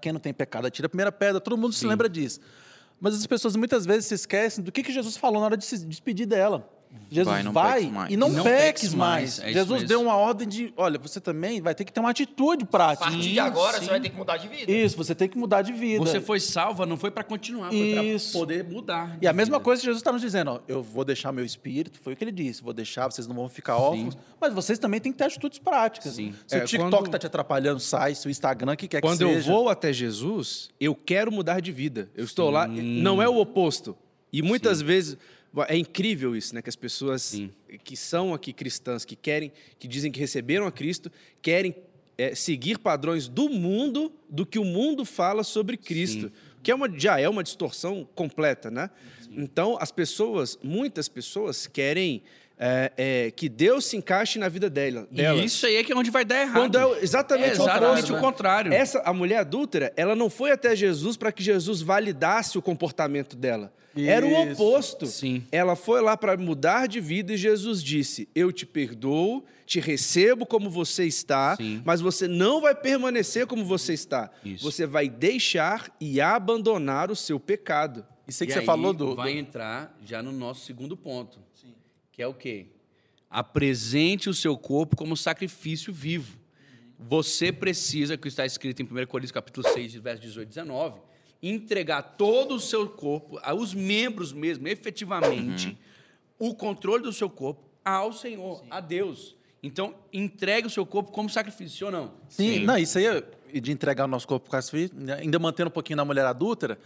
quem não tem pecado, atira a primeira pedra. Todo mundo se lembra disso. Mas as pessoas muitas vezes se esquecem do que, que Jesus falou na hora de se despedir dela. Jesus Vai, vai, não mais. e não, Não peques, peques mais. mais, é Jesus deu uma ordem de: olha, você também vai ter que ter uma atitude A prática. partir Sim, de agora, sim. você vai ter que mudar de vida. Isso, você tem que mudar de vida. Você foi salva, não foi para continuar, foi para poder mudar. E a mesma vida. coisa que Jesus está nos dizendo, ó, eu vou deixar meu espírito, foi o que ele disse, vou deixar, vocês não vão ficar órfãos, mas vocês também têm que ter atitudes práticas. Sim. Se É, o TikTok quando- está te atrapalhando, sai, se o Instagram, o que quer Quando que eu seja. vou até Jesus, eu quero mudar de vida. Eu estou lá, não é o oposto. E muitas vezes é incrível isso, né? Que as pessoas Sim. que são aqui cristãs, que querem, que dizem que receberam a Cristo, querem é, seguir padrões do mundo, do que o mundo fala sobre Cristo, que é uma, já é uma distorção completa, né? Então as pessoas, muitas pessoas querem é, é, que Deus se encaixe na vida dela, E delas. isso aí é que é onde vai dar errado. Quando é exatamente, É o exatamente oposto, o né? contrário. Essa, a mulher adúltera, ela não foi até Jesus para que Jesus validasse o comportamento dela. Era o Isso. oposto. Sim. Ela foi lá para mudar de vida e Jesus disse: Eu te perdoo, te recebo como você está, Sim. mas você não vai permanecer como você está. Isso. Você vai deixar e abandonar o seu pecado. Isso aí que E você aí falou do... Vai entrar já no nosso segundo ponto. Que é o quê? Apresente o seu corpo como sacrifício vivo. Você precisa, que está escrito em 1 Coríntios capítulo 6, verso 18 e 19, entregar todo o seu corpo, aos membros mesmo, efetivamente, o controle do seu corpo ao Senhor, a Deus. Então, entregue o seu corpo como sacrifício, sim ou não? Sim, não, isso aí é de entregar o nosso corpo para as filhas, ainda mantendo um pouquinho na mulher adúltera,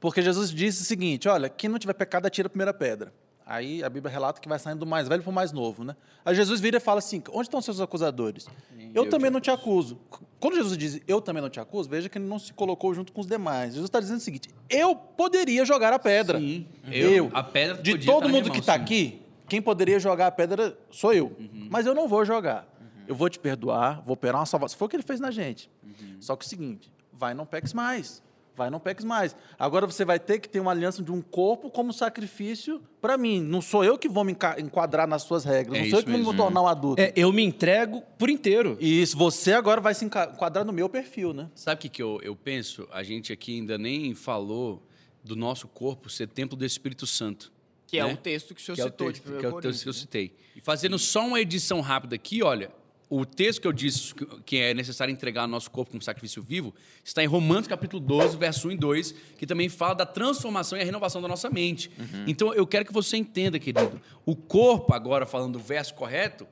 porque Jesus disse o seguinte: olha, quem não tiver pecado, atira a primeira pedra. Aí a Bíblia relata que vai saindo do mais velho para o mais novo, né? Aí Jesus vira e fala assim: onde estão seus acusadores? Eu, também não te acuso. Quando Jesus diz eu também não te acuso, veja que ele não se colocou junto com os demais. Jesus está dizendo o seguinte: eu poderia jogar a pedra. Sim, eu. eu. A pedra De todo mundo que está aqui, quem poderia jogar a pedra sou eu. Uhum. Mas eu não vou jogar. Eu vou te perdoar, vou operar uma salvação. Foi o que ele fez na gente. Uhum. Só que é o seguinte, vai, não peques mais. Vai, não peques mais. Agora você vai ter que ter uma aliança de um corpo como sacrifício para mim. Não sou eu que vou me enquadrar nas suas regras. É não sou eu que vou me mesmo. tornar um adulto. É, eu me entrego por inteiro. E isso, você agora vai se enquadrar no meu perfil, né? Sabe o que, que eu, eu penso? A gente aqui ainda nem falou do nosso corpo ser templo do Espírito Santo. Que é né? o texto que o senhor que é o citou texto, de 1 que é o texto que eu né? citei. E fazendo só uma edição rápida aqui, olha, o texto que eu disse que- é necessário entregar nosso corpo como sacrifício vivo está em Romanos capítulo 12, verso 1 e 2, que também fala da transformação e a renovação da nossa mente. Então eu quero que você entenda, querido, o corpo, agora falando o verso correto,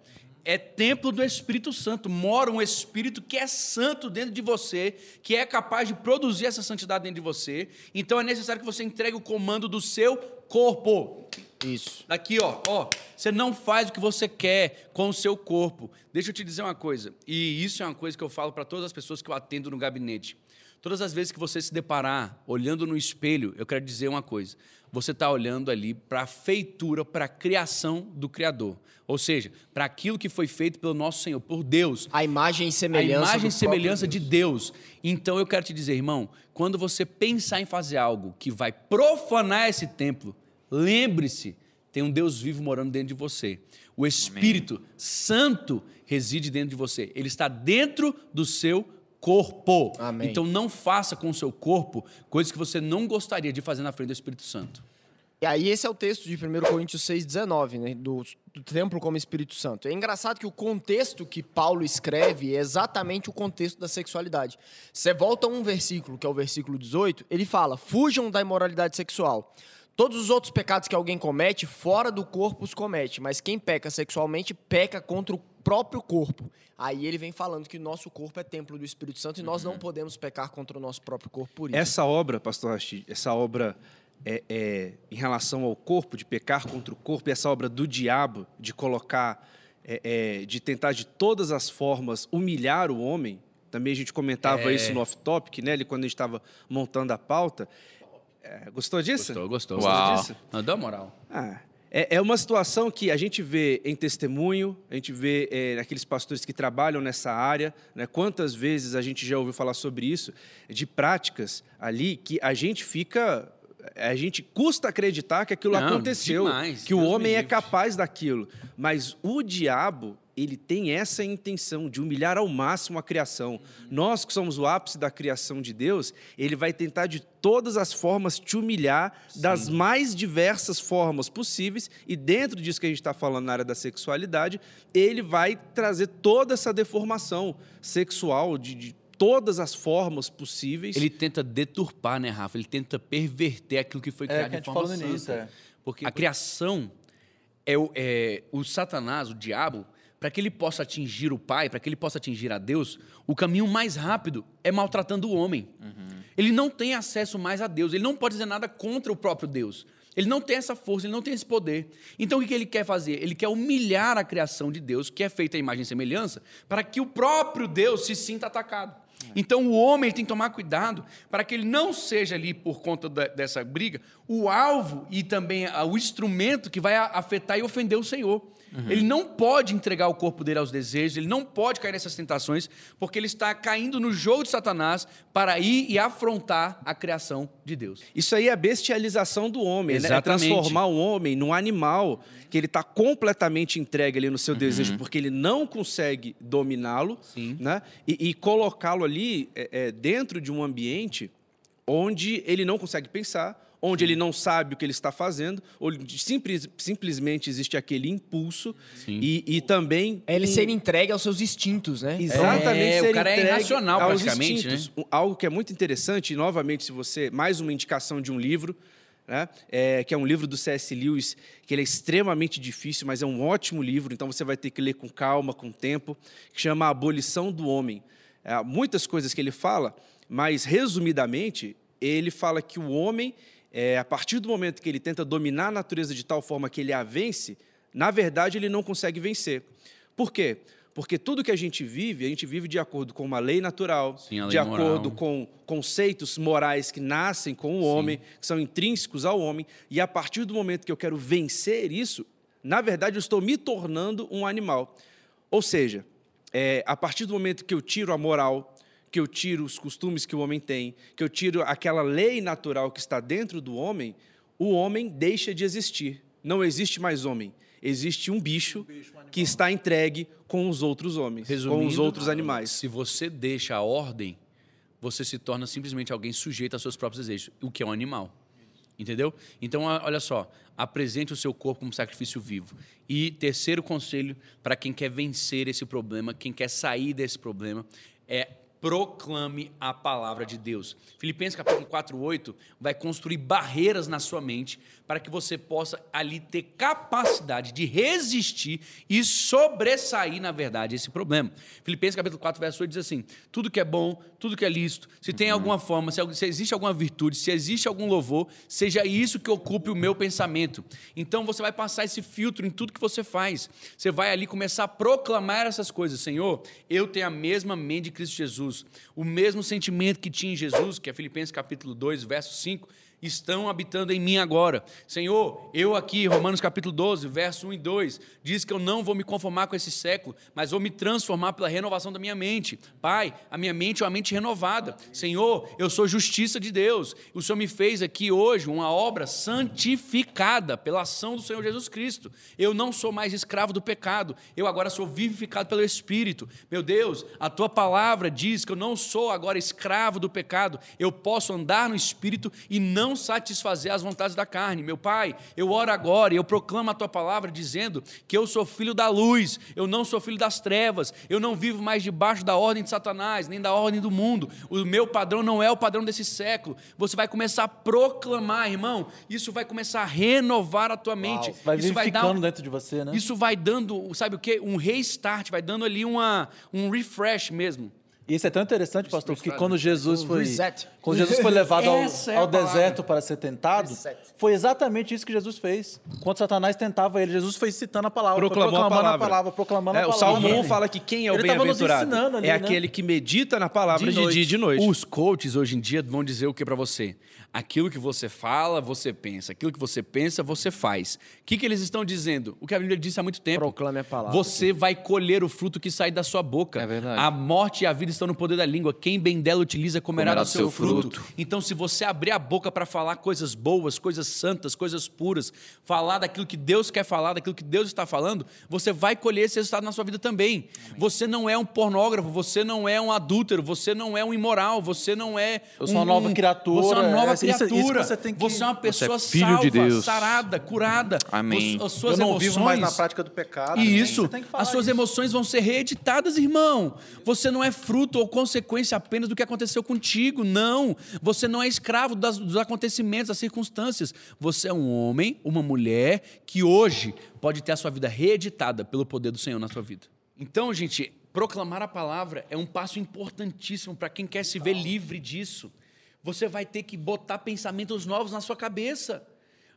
é templo do Espírito Santo. Mora um Espírito que é santo dentro de você, que é capaz de produzir essa santidade dentro de você. Então é necessário que você entregue o comando do seu corpo. Isso. Aqui, ó, ó, você não faz o que você quer com o seu corpo. Deixa eu te dizer uma coisa, e isso é uma coisa que eu falo para todas as pessoas que eu atendo no gabinete. Todas as vezes que você se deparar olhando no espelho, eu quero dizer uma coisa. Você está olhando ali para a feitura, para a criação do Criador. Ou seja, para aquilo que foi feito pelo nosso Senhor, por Deus. A imagem e A semelhança. imagem e semelhança próprio de Deus. Então eu quero te dizer, irmão, quando você pensar em fazer algo que vai profanar esse templo, lembre-se, tem um Deus vivo morando dentro de você. O Espírito Santo reside dentro de você. Ele está dentro do seu corpo. Amém. Então não faça com o seu corpo coisas que você não gostaria de fazer na frente do Espírito Santo. E aí esse é o texto de 1 Coríntios 6,19, né? Do, do templo como Espírito Santo. É engraçado que o contexto que Paulo escreve é exatamente o contexto da sexualidade. Você volta a um versículo, que é o versículo 18, ele fala, fujam da imoralidade sexual. Todos os outros pecados que alguém comete, fora do corpo os comete, mas quem peca sexualmente, peca contra o próprio corpo. Aí ele vem falando que o nosso corpo é templo do Espírito Santo e nós não podemos pecar contra o nosso próprio corpo por isso. Essa obra, pastor Rashid, essa obra é, é, em relação ao corpo, de pecar contra o corpo, e essa obra do diabo, de colocar, é, é, de tentar de todas as formas humilhar o homem, também a gente comentava É. isso no off-topic, né, ali quando a gente estava montando a pauta. É, gostou disso? Gostou, gostou. Uau. Gostou disso? Não, dá moral. Ah, é, é uma situação que a gente vê em testemunho, a gente vê é, naqueles pastores que trabalham nessa área, né? quantas vezes a gente já ouviu falar sobre isso, de práticas ali que a gente fica. A gente custa acreditar que aquilo Não, aconteceu, demais, que o Deus me homem é capaz daquilo. Mas o diabo, ele tem essa intenção de humilhar ao máximo a criação. Nós que somos o ápice da criação de Deus, ele vai tentar de todas as formas te humilhar das mais diversas formas possíveis e dentro disso que a gente está falando na área da sexualidade, ele vai trazer toda essa deformação sexual de, de todas as formas possíveis. Ele tenta deturpar, né, Rafa? Ele tenta perverter aquilo que foi É, criado que a de gente forma santa. início, é. Porque a criação é o, é o Satanás, o diabo, para que ele possa atingir o Pai, para que ele possa atingir a Deus, o caminho mais rápido é maltratando o homem. Ele não tem acesso mais a Deus, ele não pode dizer nada contra o próprio Deus. Ele não tem essa força, ele não tem esse poder. Então o que que ele quer fazer? Ele quer humilhar a criação de Deus, que é feita à imagem e semelhança, para que o próprio Deus se sinta atacado. Então o homem tem que tomar cuidado para que ele não seja ali, por conta da- dessa briga, o alvo e também o instrumento que vai afetar e ofender o Senhor. Ele não pode entregar o corpo dele aos desejos, ele não pode cair nessas tentações, porque ele está caindo no jogo de Satanás para ir e afrontar a criação de Deus. Isso aí é a bestialização do homem, né? É Exatamente. transformar o homem num animal que ele está completamente entregue ali no seu desejo, porque ele não consegue dominá-lo, né? E, e colocá-lo ali é, é, dentro de um ambiente onde ele não consegue pensar, onde ele não sabe o que ele está fazendo, onde simples, simplesmente existe aquele impulso Sim. e, e também É ele um- ser entregue aos seus instintos, né? Exatamente, É, o cara é irracional aos praticamente, instintos. Um- Algo que é muito interessante, e novamente, se você. Mais uma indicação de um livro, né? É, que é um livro do C.S. Lewis, que ele é extremamente difícil, mas é um ótimo livro, então você vai ter que ler com calma, com tempo, que chama A Abolição do Homem. É, muitas coisas que ele fala, mas resumidamente, ele fala que o homem, é, a partir do momento que ele tenta dominar a natureza de tal forma que ele a vence, na verdade ele não consegue vencer. Por quê? Porque tudo que a gente vive, a gente vive de acordo com uma lei natural, Sim, lei de moral. acordo com conceitos morais que nascem com o homem, que são intrínsecos ao homem, e a partir do momento que eu quero vencer isso, na verdade eu estou me tornando um animal. Ou seja, é, a partir do momento que eu tiro a moral, que eu tiro os costumes que o homem tem, que eu tiro aquela lei natural que está dentro do homem, o homem deixa de existir. Não existe mais homem. Existe um bicho que está entregue com os outros homens, com os Resumindo, outros animais. Se você deixa a ordem, você se torna simplesmente alguém sujeito aos seus próprios desejos, o que é um animal. Entendeu? Então, a- olha só, apresente o seu corpo como sacrifício vivo. E terceiro conselho para quem quer vencer esse problema, quem quer sair desse problema, é proclame a palavra de Deus. Filipenses capítulo 4, 8 vai construir barreiras na sua mente para que você possa ali ter capacidade de resistir e sobressair, na verdade, esse problema. Filipenses capítulo 4, verso 8 diz assim: tudo que é bom, tudo que é lícito, se tem alguma forma, se, existe alguma virtude, se existe algum louvor, seja isso que ocupe o meu pensamento. Então você vai passar esse filtro em tudo que você faz. Você vai ali começar a proclamar essas coisas. Senhor, eu tenho a mesma mente de Cristo Jesus, o mesmo sentimento que tinha em Jesus, que é Filipenses capítulo 2, verso 5 estão habitando em mim agora. Senhor, eu aqui, Romanos capítulo 12, verso 1 e 2, diz que eu não vou me conformar com esse século, mas vou me transformar pela renovação da minha mente. Pai, a minha mente é uma mente renovada. Senhor, eu sou justiça de Deus. O Senhor me fez aqui hoje uma obra santificada pela ação do Senhor Jesus Cristo. Eu não sou mais escravo do pecado, eu agora sou vivificado pelo Espírito. Meu Deus, a tua palavra diz que eu não sou agora escravo do pecado, eu posso andar no Espírito e não satisfazer as vontades da carne. Meu Pai, eu oro agora e eu proclamo a tua palavra dizendo que eu sou filho da luz, eu não sou filho das trevas, eu não vivo mais debaixo da ordem de Satanás, nem da ordem do mundo. O meu padrão não é o padrão desse século. Você vai começar a proclamar, irmão, isso vai começar a renovar a tua mente. Vai isso vai dar dentro de você, né? isso vai dando, sabe o quê? Um restart, vai dando ali uma, um refresh mesmo. E isso é tão interessante, pastor, porque quando Jesus foi, quando Jesus foi levado ao, é ao deserto para ser tentado, foi exatamente isso que Jesus fez. Quando Satanás tentava ele, Jesus foi citando a palavra, Proclamou a proclamando palavra. a palavra, proclamando É, a o palavra. Salmo 1 fala que quem é o bem-aventurado é né? aquele que medita na palavra De de, noite. dia e de noite. Os coaches hoje em dia vão dizer o que para você? Aquilo que você fala, você pensa. Aquilo que você pensa, você faz. O que, que eles estão dizendo? O que a Bíblia disse há muito tempo. Proclame a palavra. Você vai colher o fruto que sai da sua boca. É verdade. A morte e a vida estão no poder da língua. Quem bem dela utiliza comerá, Comerá do seu seu fruto. fruto. Então, se você abrir a boca para falar coisas boas, coisas santas, coisas puras, falar daquilo que Deus quer falar, daquilo que Deus está falando, você vai colher esse resultado na sua vida também. Você não é um pornógrafo, você não é um adúltero, você não é um imoral, você não é Eu sou um- uma nova criatura, Você é uma nova é isso- isso criatura. você tem que- Você é uma pessoa é filho salva, de Deus. sarada, curada. Amém. As- As Eu suas não emoções, vivo mais na prática do pecado. e isso, Você tem que falar as suas isso. emoções vão ser reeditadas, irmão. Você não é fruto ou consequência apenas do que aconteceu contigo, não. Você não é escravo das- dos acontecimentos, das circunstâncias. Você é um homem, uma mulher que hoje pode ter a sua vida reeditada pelo poder do Senhor na sua vida. Então, gente, proclamar a palavra é um passo importantíssimo para quem quer se ver livre disso. Você vai ter que botar pensamentos novos na sua cabeça.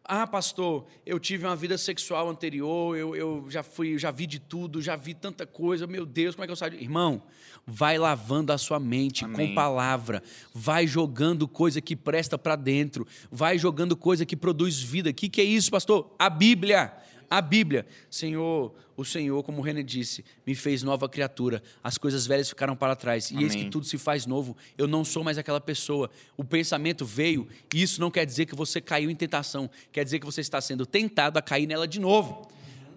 Ah, pastor, eu tive uma vida sexual anterior, eu, eu já fui, já vi de tudo, já vi tanta coisa, meu Deus, como é que eu saio? Irmão, vai lavando a sua mente com Amém. palavra, vai jogando coisa que presta para dentro, vai jogando coisa que produz vida. O que, que é isso, pastor? A Bíblia. A Bíblia, Senhor, o Senhor, como o René disse, me fez nova criatura. As coisas velhas ficaram para trás. E eis que Amém. tudo se faz novo. Eu não sou mais aquela pessoa. O pensamento veio, e isso não quer dizer que você caiu em tentação. Quer dizer que você está sendo tentado a cair nela de novo.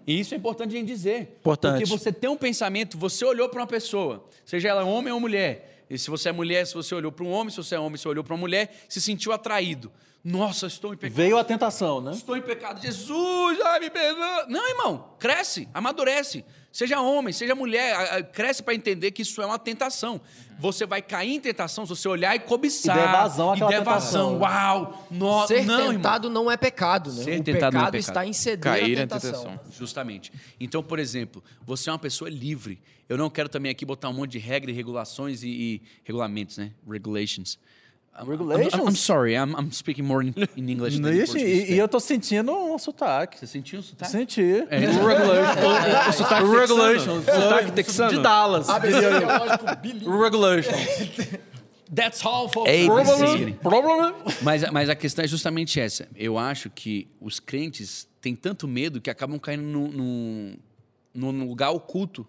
E isso é importante a gente dizer. Importante. Porque você tem um pensamento, você olhou para uma pessoa, seja ela homem ou mulher. E se você é mulher, se você olhou para um homem, se você é homem, se olhou para uma mulher, se sentiu atraído. Nossa, estou em pecado. Veio a tentação, né? Estou em pecado. Jesus, ai, me perdoa. Não, irmão, cresce, amadurece. Seja homem, seja mulher, cresce para entender que isso é uma tentação. Você vai cair em tentação se você olhar e cobiçar. E der vazão e der tentação. vazão. Uau! No, Ser não, irmão. tentado não é pecado, né? Ser o tentado não é pecado pecado. está em ceder Cair em tentação. tentação. Justamente. Então, por exemplo, você é uma pessoa livre. Eu não quero também aqui botar um monte de regras e regulações e, e regulamentos, né? Regulations. I'm- Regulations? I'm, I'm sorry, I'm, I'm speaking more in, in English than Ixi, e, e eu tô sentindo um sotaque. Você sentiu o sotaque? Senti. É. O regulation. O sotaque O regulation. texano. Sotaque texano. De Dallas. O regulation. That's all, folks. Ei, Problem. Problem. Mas, mas a questão é justamente essa. Eu acho que os crentes têm tanto medo que acabam caindo num, num, num lugar oculto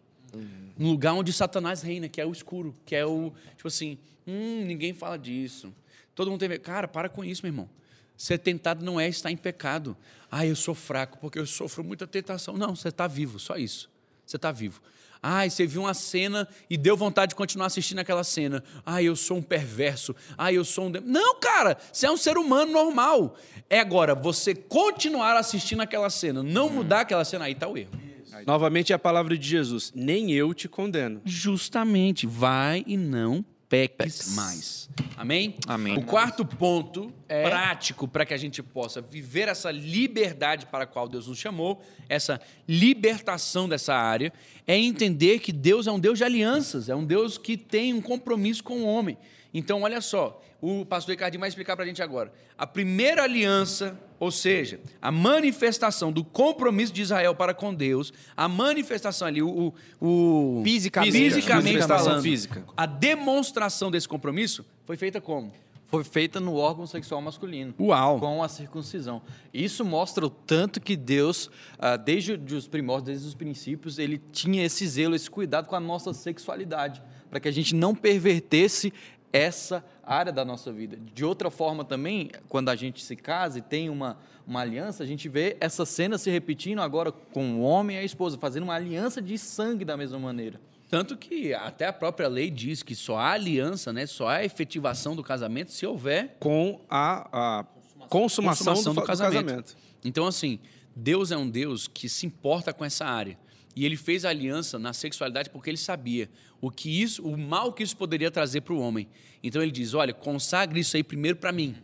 No lugar onde Satanás reina, que é o escuro, que é o. Tipo assim, hum, ninguém fala disso. Todo mundo tem. Cara, para com isso, meu irmão. Ser tentado não é estar em pecado. Ah, eu sou fraco porque eu sofro muita tentação. Não, você está vivo, só isso. Você está vivo. Ai, você viu uma cena e deu vontade de continuar assistindo aquela cena. Ai, eu sou um perverso. Ai, eu sou um. Não, cara, você é um ser humano normal. É agora você continuar assistindo aquela cena, não mudar aquela cena, aí está o erro. Novamente é a palavra de Jesus. Nem eu te condeno. Justamente, vai e não peques mais. Amém? Amém. O quarto ponto prático para que a gente possa viver essa liberdade para a qual Deus nos chamou, essa libertação dessa área, é entender que Deus é um Deus de alianças, é um Deus que tem um compromisso com o homem. Então, olha só, o pastor Ricardinho vai explicar para a gente agora. A primeira aliança, ou seja, a manifestação do compromisso de Israel para com Deus, a manifestação ali, o, o Fisicamente. fisicamente Manifestação falando, física. a demonstração desse compromisso foi feita como? Foi feita no órgão sexual masculino. Uau! Com a circuncisão. Isso mostra o tanto que Deus, ah, desde os primórdios, desde os princípios, ele tinha esse zelo, esse cuidado com a nossa sexualidade, para que a gente não pervertesse essa área da nossa vida. De outra forma também, quando a gente se casa e tem uma, uma aliança, a gente vê essa cena se repetindo agora com o homem e a esposa, fazendo uma aliança de sangue da mesma maneira. Tanto que até a própria lei diz que só há aliança, né? só há efetivação do casamento se houver Com a, a consumação, consumação do, do fa- casamento. Então, assim, Deus é um Deus que se importa com essa área. E ele fez aliança na sexualidade porque ele sabia o que isso, o mal que isso poderia trazer para o homem. Então ele diz: olha, consagre isso aí primeiro para mim.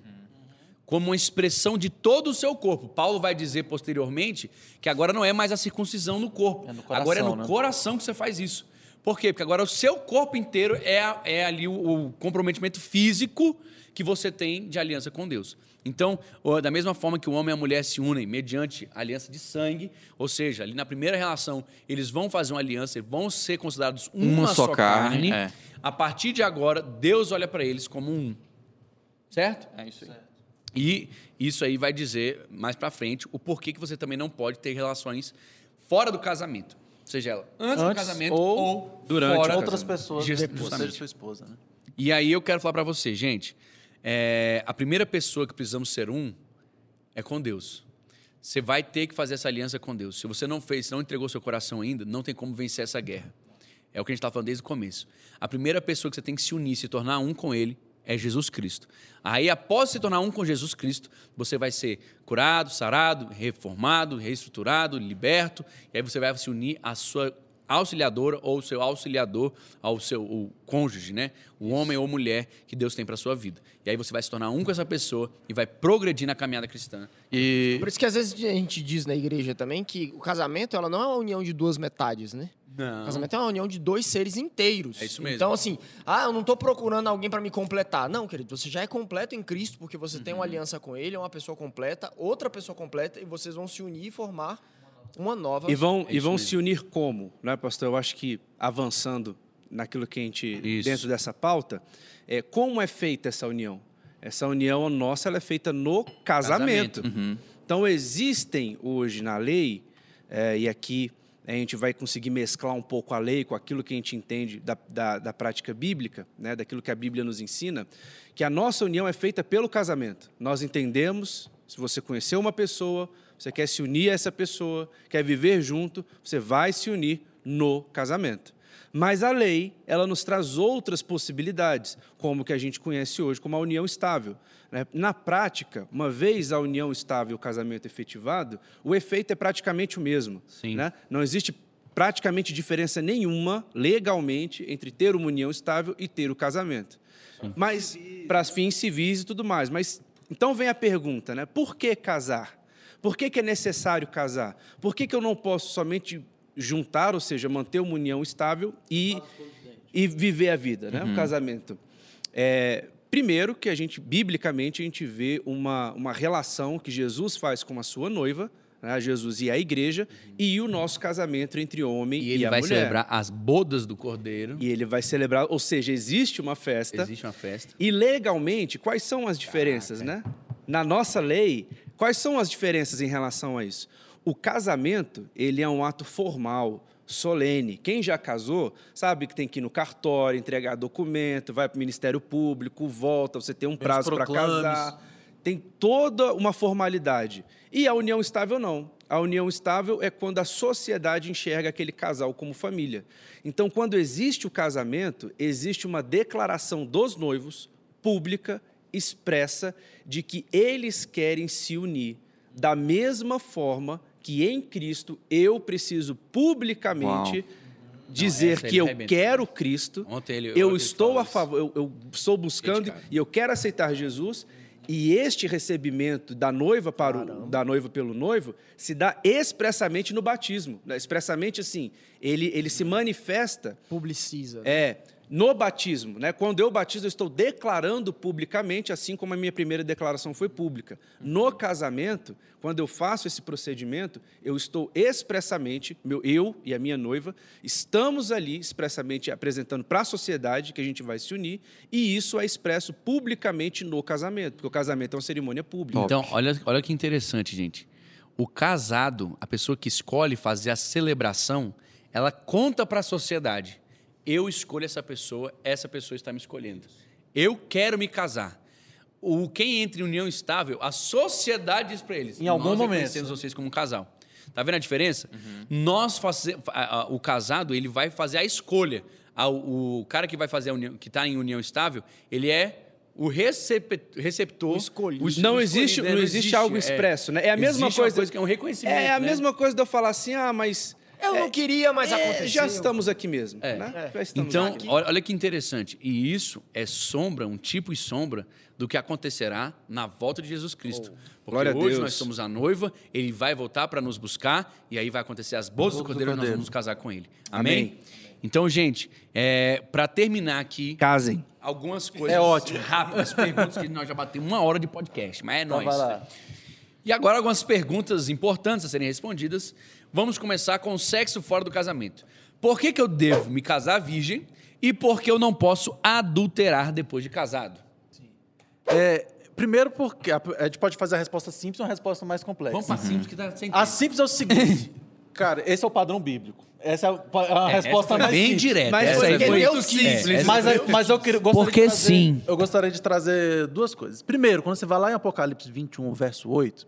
Como uma expressão de todo o seu corpo. Paulo vai dizer posteriormente que agora não é mais a circuncisão no corpo. É no coração, agora é no né? coração que você faz isso. Por quê? Porque agora o seu corpo inteiro é, é ali o, o comprometimento físico que você tem de aliança com Deus. Então, da mesma forma que o homem e a mulher se unem mediante aliança de sangue, ou seja, ali na primeira relação, eles vão fazer uma aliança, eles vão ser considerados uma, Uma só, só carne. carne, é. A partir de agora, Deus olha para eles como um. Certo? É isso aí. E isso aí vai dizer mais pra frente o porquê que você também não pode ter relações fora do casamento. Seja ela antes, do Antes casamento ou ou, durante fora Outras casamento. pessoas, Just- depois, seja sua esposa, né? E aí eu quero falar pra você, gente, é, a primeira pessoa que precisamos ser um é com Deus. Você vai ter que fazer essa aliança com Deus. Se você não fez, não entregou seu coração ainda, não tem como vencer essa guerra. É o que a gente está falando desde o começo. A primeira pessoa que você tem que se unir, se tornar um com Ele, é Jesus Cristo. Aí, após se tornar um com Jesus Cristo, você vai ser curado, sarado, reformado, reestruturado, liberto, e aí você vai se unir à sua auxiliadora ou o seu auxiliador, ao seu o cônjuge, né? O homem ou mulher que Deus tem para sua vida. E aí você vai se tornar um com essa pessoa e vai progredir na caminhada cristã. E Por isso que às vezes a gente diz na igreja também que o casamento ela não é uma união de duas metades, né? O casamento é uma união de dois seres inteiros. É isso mesmo. Então, assim, ah, eu não tô procurando alguém para me completar. Não, querido, você já é completo em Cristo, porque você tem Uhum. uma aliança com Ele, é uma pessoa completa, outra pessoa completa, e vocês vão se unir e formar uma nova. E vão, É e vão mesmo. se unir como, né, pastor? Eu acho que avançando naquilo que a gente Isso. dentro dessa pauta, é como é feita essa união? Essa união nossa ela é feita no casamento. Então existem hoje na lei é, e aqui a gente vai conseguir mesclar um pouco a lei com aquilo que a gente entende da, da, da prática bíblica, né, daquilo que a Bíblia nos ensina, que a nossa união é feita pelo casamento. Nós entendemos, se você conheceu uma pessoa, você quer se unir a essa pessoa, quer viver junto, você vai se unir no casamento. Mas a lei, ela nos traz outras possibilidades, como o que a gente conhece hoje como a união estável. né? Na prática, uma vez a união estável e o casamento efetivado, o efeito é praticamente o mesmo. Sim. né? Não existe praticamente diferença nenhuma, legalmente, entre ter uma união estável e ter o casamento. Mas, para fins civis e tudo mais. Mas, então vem a pergunta, né? Por que casar? Por que, que é necessário casar? Por que, que eu não posso somente juntar, ou seja, manter uma união estável e, e viver a vida, né? O casamento. É, primeiro que a gente, biblicamente, a gente vê uma, uma relação que Jesus faz com a sua noiva, né? Jesus e a igreja, e o nosso casamento entre homem E e, ele a vai mulher. celebrar as bodas do cordeiro. E ele vai celebrar, ou seja, existe uma festa. Existe uma festa. E legalmente, quais são as diferenças, né? Na nossa lei, quais são as diferenças em relação a isso? O casamento, ele é um ato formal, solene. Quem já casou sabe que tem que ir no cartório, entregar documento, vai para o Ministério Público, volta, você tem um prazo para casar. Tem toda uma formalidade. E a união estável não. A união estável é quando a sociedade enxerga aquele casal como família. Então, quando existe o casamento, existe uma declaração dos noivos, pública, expressa, de que eles querem se unir da mesma forma que em Cristo eu preciso publicamente dizer essa que eu arrebentou. quero Cristo, Ontem ele- eu ele estou a favor, eu, eu estou buscando Dedicado. e eu quero aceitar Jesus. E este recebimento da noiva para o, da noiva pelo noivo se dá expressamente no batismo, né? expressamente assim, ele, ele se manifesta Publiciza. é no batismo, né? Quando eu batizo, eu estou declarando publicamente, assim como a minha primeira declaração foi pública. No casamento, quando eu faço esse procedimento, eu estou expressamente, meu, eu e a minha noiva, estamos ali expressamente apresentando para a sociedade que a gente vai se unir, e isso é expresso publicamente no casamento, porque o casamento é uma cerimônia pública. Então, olha, olha que interessante, gente. O casado, a pessoa que escolhe fazer a celebração, ela conta para a sociedade. Eu escolho essa pessoa, essa pessoa está me escolhendo. Eu quero me casar. O quem entra em união estável, a sociedade diz para eles. Em algum nós momento. reconhecemos vocês como um casal. Tá vendo a diferença? Nós faze, a- a- o casado, ele vai fazer a escolha. O, cara que vai fazer a união, que está em união estável, ele é o recep- receptor. O escolhido. Não existe, escolhido, né? não existe algo é. expresso, né? É a mesma Existe coisa, coisa que é um reconhecimento, É a né? mesma coisa de eu falar assim, ah, mas Eu não queria, mas é, aconteceu. já estamos aqui mesmo, É. né? Já estamos Então, aqui. olha, que interessante. E isso é sombra, um tipo e sombra do que acontecerá na volta de Jesus Cristo. Porque Glória a hoje Deus. nós somos a noiva, ele vai voltar para nos buscar e aí vai acontecer as bodas do cordeiro e nós vamos nos casar com ele. Amém? Amém. Então, gente, é, para terminar aqui, Casem. algumas coisas É ótimo. rápidas, perguntas que nós já batemos uma hora de podcast, mas é Então nóis. vai lá. E agora algumas perguntas importantes a serem respondidas. Vamos começar com o sexo fora do casamento. Por que, que eu devo me casar virgem e por que eu não posso adulterar depois de casado? É, primeiro porque a, a gente pode fazer a resposta simples ou uma resposta mais complexa. Vamos para simples que tá sem A tempo. simples é o seguinte, cara, esse é o padrão bíblico. Essa é a, a É, resposta essa foi mais bem simples. direta. Mas essa aí porque foi simples. Essa Mas, foi- mas eu, queria- gostaria Porque de trazer, sim. Eu gostaria de trazer duas coisas. Primeiro, quando você vai lá em Apocalipse 21, verso 8,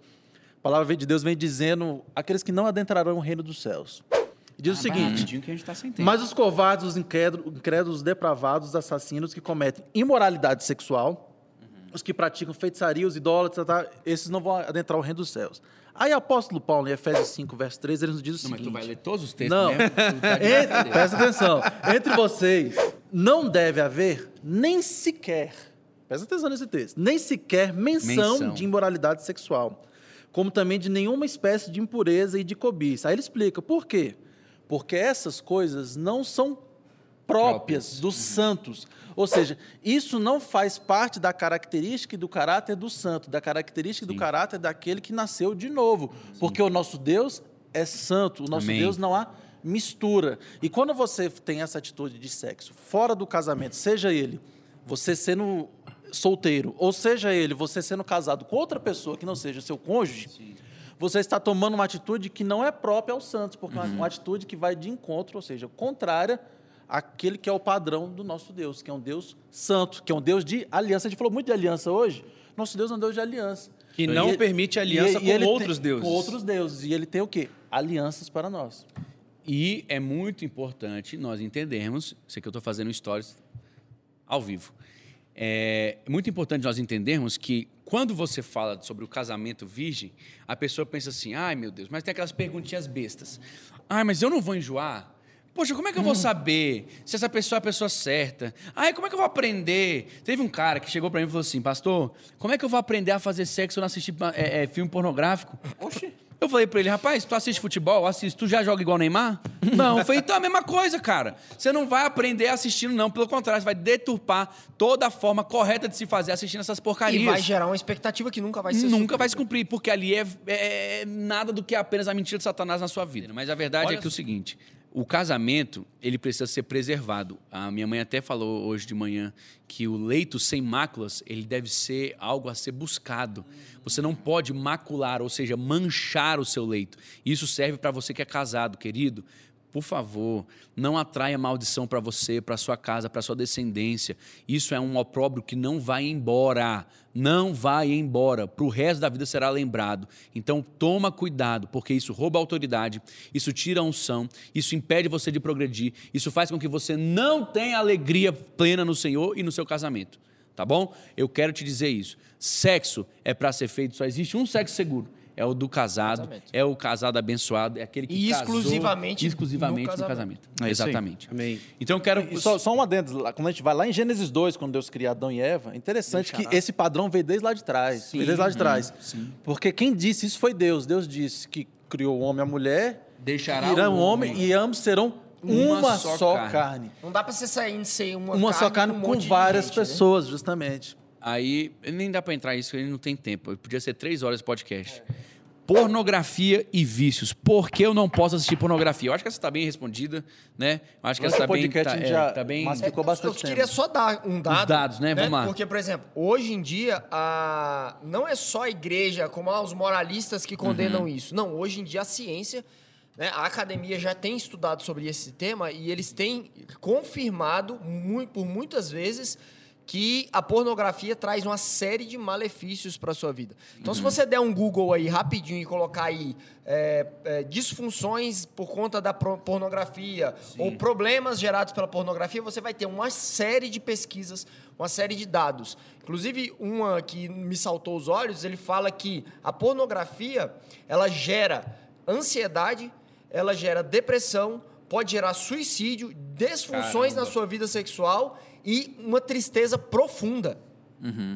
a palavra de Deus vem dizendo aqueles que não adentrarão o reino dos céus. E diz o seguinte: tá. Mas os covardes, os incrédulos, incrédulos, depravados, os assassinos que cometem imoralidade sexual, os que praticam feitiçaria, os idólatras, tá? esses não vão adentrar o reino dos céus. Aí o apóstolo Paulo, em Efésios 5, verso 3, ele nos diz o Não, mas seguinte... tu vai ler todos os textos Não. mesmo? Tá Entre- presta atenção. Entre vocês não deve haver nem sequer, presta atenção nesse texto, nem sequer menção, Menção. de imoralidade sexual, como também de nenhuma espécie de impureza e de cobiça. Aí ele explica por quê? Porque essas coisas não são próprias dos santos. Ou seja, isso não faz parte da característica e do caráter do santo, da característica e do caráter daquele que nasceu de novo. Porque o nosso Deus é santo, o nosso Amém. Deus não há mistura. E quando você tem essa atitude de sexo fora do casamento, seja ele você sendo solteiro, ou seja ele você sendo casado com outra pessoa que não seja seu cônjuge, você está tomando uma atitude que não é própria aos santos, porque é uma- uma atitude que vai de encontro, ou seja, contrária àquele que é o padrão do nosso Deus, que é um Deus santo, que é um Deus de aliança. A gente falou muito de aliança hoje. Nosso Deus é um Deus de aliança. Que não E- permite aliança e- com e ele outros tem- deuses. Com outros deuses. E ele tem o quê? Alianças para nós. E é muito importante nós entendermos, isso aqui eu estou fazendo stories ao vivo. É muito importante nós entendermos que quando você fala sobre o casamento virgem, a pessoa pensa assim: ai meu Deus, mas tem aquelas perguntinhas bestas. Ai, mas eu não vou enjoar. Poxa, como é que eu vou saber se essa pessoa é a pessoa certa? Ai, como é que eu vou aprender? Teve um cara que chegou para mim e falou assim: Pastor, como é que eu vou aprender a fazer sexo se eu não assistir é, é, filme pornográfico? Eu falei pra ele, rapaz, tu assiste futebol? Assiste. Tu já joga igual o Neymar? Não. Eu falei, então é a mesma coisa, cara. Você não vai aprender assistindo, não. Pelo contrário, você vai deturpar toda a forma correta de se fazer assistindo essas porcarias. E vai gerar uma expectativa que nunca vai ser Nunca vai se suprida. cumprir, porque ali é, é nada do que apenas a mentira de Satanás na sua vida. Mas a verdade é que é o seguinte: o casamento ele precisa ser preservado. A minha mãe até falou hoje de manhã que o leito sem máculas ele deve ser algo a ser buscado. Você não pode macular, ou seja, manchar o seu leito. Isso serve para você que é casado, querido. Por favor, não atraia maldição para você, para sua casa, para sua descendência. Isso é um opróbrio que não vai embora. Não vai embora. Para o resto da vida será lembrado. Então, toma cuidado, porque isso rouba autoridade, isso tira a unção, isso impede você de progredir, isso faz com que você não tenha alegria plena no Senhor e no seu casamento. Tá bom? Eu quero te dizer isso. Sexo é para ser feito, só existe um sexo seguro é o do casado, Casamento. é o casado abençoado, é aquele que E casou exclusivamente exclusivamente no no casamento. casamento. É. Exatamente. Amém. Então eu quero E só, só um adendo, quando a gente vai lá em Gênesis 2, quando Deus cria Adão e Eva, é interessante Deixará. que esse padrão veio desde lá de trás. veio desde lá de trás. Porque quem disse isso foi Deus. Deus disse que criou o homem e a mulher, deixará o o homem e ambos serão Uma uma, só só, carne. carne. Não dá pra você sair de ser uma, Uma só carne um com várias gente, né? pessoas, justamente. Aí nem dá para entrar isso, ele não tem tempo. Podia ser três horas de podcast. Pornografia e vícios. Por que eu não posso assistir pornografia? Eu acho que essa está bem respondida, né? Eu acho que essa Esse está bem, podcast tá, gente é, já tá bem massificou. Ficou Eu- bastante Eu queria só dar um dado. dados, né? Vamos lá. Porque, por exemplo, hoje em dia, a... não é só a igreja, como ah, os moralistas que condenam Uhum. isso. Não, hoje em dia a ciência, né, a academia já tem estudado sobre esse tema e eles têm confirmado mu- por muitas vezes que a pornografia traz uma série de malefícios para sua vida. Então, Uhum. se você der um Google aí rapidinho e colocar aí é, é, disfunções por conta da pornografia ou problemas gerados pela pornografia, você vai ter uma série de pesquisas, uma série de dados. Inclusive, uma que me saltou os olhos, ele fala que a pornografia ela gera ansiedade, ela gera depressão, pode gerar suicídio, desfunções Caramba. na sua vida sexual e uma tristeza profunda.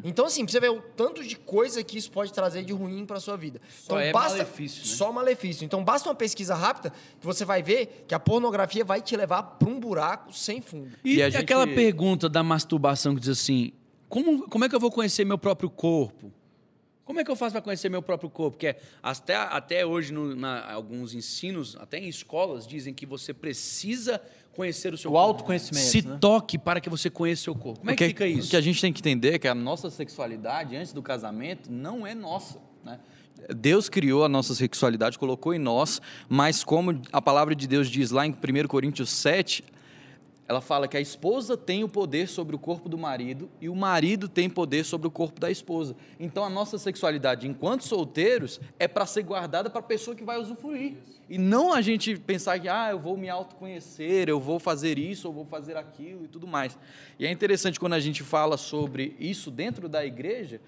Então, assim, pra você ver o tanto de coisa que isso pode trazer de ruim para sua vida. Só então, é basta, malefício, né? Só malefício. Então, basta uma pesquisa rápida que você vai ver que a pornografia vai te levar para um buraco sem fundo. E, E gente- aquela pergunta da masturbação que diz assim: como, como é que eu vou conhecer meu próprio corpo? Como é que eu faço para conhecer meu próprio corpo? Porque até, até hoje, no, na, alguns ensinos, até em escolas, dizem que você precisa conhecer o seu O corpo. autoconhecimento, Se né? toque para que você conheça o seu corpo. Como é que Porque fica isso? O que a gente tem que entender é que a nossa sexualidade, antes do casamento, não é nossa. Né? Deus criou a nossa sexualidade, colocou em nós, mas como a palavra de Deus diz lá em 1 Coríntios 7, ela fala que a esposa tem o poder sobre o corpo do marido e o marido tem poder sobre o corpo da esposa. Então a nossa sexualidade, enquanto solteiros, é para ser guardada para a pessoa que vai usufruir. E não a gente pensar que, ah, eu vou me autoconhecer, eu vou fazer isso, eu vou fazer aquilo e tudo mais. E é interessante quando a gente fala sobre isso dentro da igreja,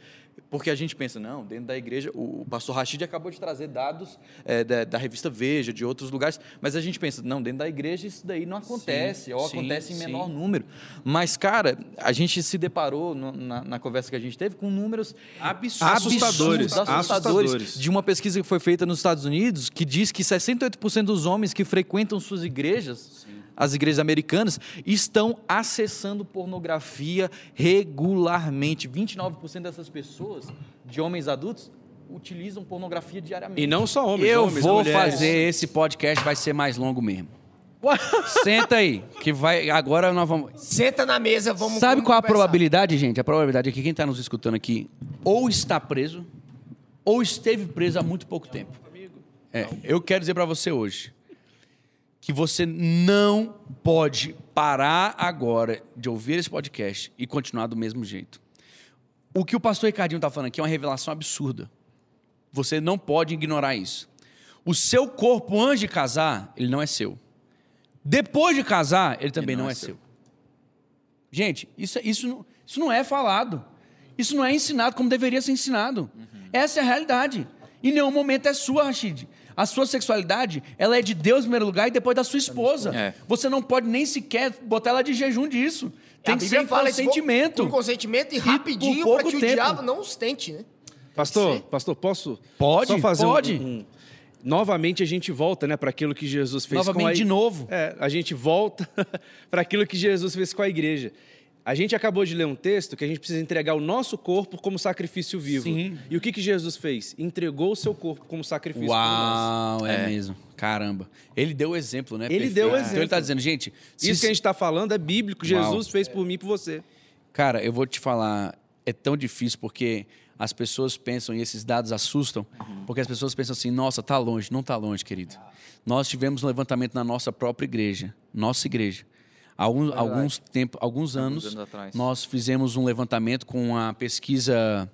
porque a gente pensa, não, dentro da igreja, o pastor Rachid acabou de trazer dados eh, da, da revista Veja, de outros lugares, mas a gente pensa, não, dentro da igreja isso daí não acontece, ou sim, acontece em sim. menor número. Mas, cara, a gente se deparou no- na, na conversa que a gente teve com números. Assustadores, absurdos, assustadores. de uma pesquisa que foi feita nos Estados Unidos que diz que 68% dos homens que frequentam suas igrejas, as igrejas americanas, estão acessando pornografia regularmente. 29% dessas pessoas, de homens adultos, utilizam pornografia diariamente. E não só homens, Eu homens, vou mulheres. fazer esse podcast, vai ser mais longo mesmo. Senta aí, que vai. Agora nós vamos. Senta na mesa, vamos Sabe vamos qual a conversar. probabilidade, gente? A probabilidade é que quem está nos escutando aqui ou está preso ou esteve preso há muito pouco tempo. É, eu quero dizer para você hoje que você não pode parar agora de ouvir esse podcast e continuar do mesmo jeito. O que o pastor Ricardinho está falando aqui é uma revelação absurda. Você não pode ignorar isso. O seu corpo antes de casar, ele não é seu. Depois de casar, ele também não, é, seu. Gente, isso, é- isso, não- isso não é falado. Isso não é ensinado como deveria ser ensinado. Essa é a realidade. Em nenhum momento é sua, Rashid. A sua sexualidade, ela é de Deus em primeiro lugar e depois da sua esposa. É. Você não pode nem sequer botar ela de jejum disso. Tem A que Bíblia ser fala consentimento. Com consentimento e por rapidinho para que o tempo. diabo não ostente, né? Pastor, pastor, posso Pode, só fazer um- pode. um- Novamente a gente volta, né, para aquilo que Jesus fez com a Novamente, de novo. É, a gente volta para aquilo que Jesus fez com a igreja. A gente acabou de ler um texto que a gente precisa entregar o nosso corpo como sacrifício vivo. Sim. E o que, que Jesus fez? Entregou o seu corpo como sacrifício por nós. Uau, é, mesmo. Caramba. Ele deu o exemplo, né? Ele deu o Então exemplo. ele está dizendo, gente, se- Isso que a gente está falando é bíblico. Uau. Jesus fez por mim e por você. Cara, eu vou te falar, é tão difícil porque as pessoas pensam, e esses dados assustam, porque as pessoas pensam assim: nossa, tá longe. Não tá longe, querido. Nós tivemos um levantamento na nossa própria igreja, nossa igreja. Alguns, alguns, tempo, alguns anos, anos atrás. nós fizemos um levantamento com a pesquisa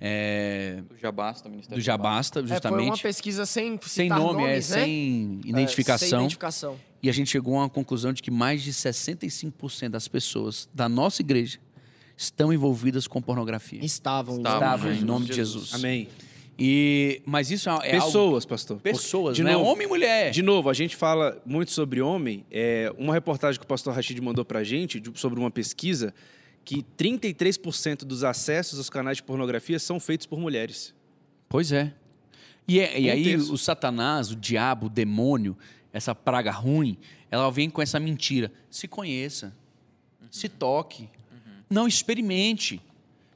é, Do Jabasta, Ministério do Jabasta, É, foi uma justamente. pesquisa sem sem nome, nomes, é, né? sem É, identificação. sem identificação. E a gente chegou a uma conclusão de que mais de 65% das pessoas da nossa igreja estão envolvidas com pornografia. Estavam. Estavam, em nome de Jesus. Jesus. Amém. E, mas isso é, é algo- Pessoas, pastor. Pessoas, de né? novo, Homem e mulher. De novo, a gente fala muito sobre homem. É, uma reportagem que o pastor Rachid mandou pra gente de- sobre uma pesquisa que 33% dos acessos aos canais de pornografia são feitos por mulheres. Pois é. E, é- e aí o Satanás, o diabo, o demônio, essa praga ruim, ela vem com essa mentira. Se conheça. Se toque. Não experimente.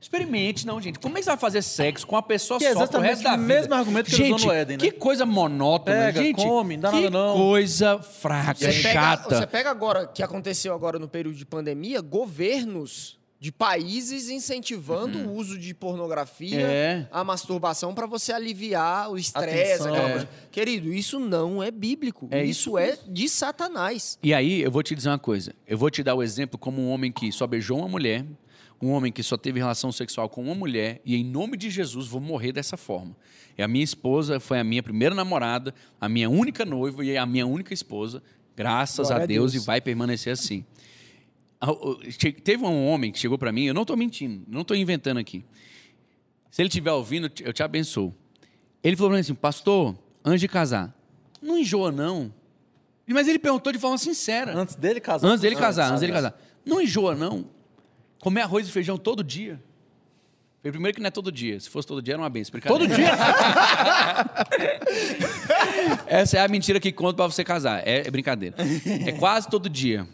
Experimente, não, gente. Como é que você vai fazer sexo com uma pessoa Que é só pro resto exatamente da o vida? mesmo argumento que ele gente, usou no Éden, né? Que coisa monótona, Pega, gente. come, não dá que nada não. coisa fraca, Você pega, chata. você pega agora, que aconteceu agora no período de pandemia, governos de países incentivando o uso de pornografia, É. a masturbação para você aliviar o estresse, aquela É. coisa. Querido, isso não é bíblico. É isso é de Satanás. E aí, eu vou te dizer uma coisa. Eu vou te dar o exemplo como um homem que só beijou uma mulher, um homem que só teve relação sexual com uma mulher, e em nome de Jesus vou morrer dessa forma. E a minha esposa foi a minha primeira namorada, a minha única noiva e a minha única esposa, graças Glória a Deus, Deus. e vai permanecer assim. Ah, Teve um homem que chegou para mim, eu não estou mentindo, não estou inventando aqui. Se ele estiver ouvindo, eu te abençoo. Ele falou para mim assim, pastor, antes de casar, não enjoa não. Mas ele perguntou de forma sincera. Antes dele casar. Antes dele casar, antes dele casar. Não enjoa, não. Comer arroz e feijão todo dia. Primeiro que não é todo dia. Se fosse todo dia, era uma benção. Todo dia? Essa é a mentira que conta pra você casar. É, é brincadeira. É quase todo dia.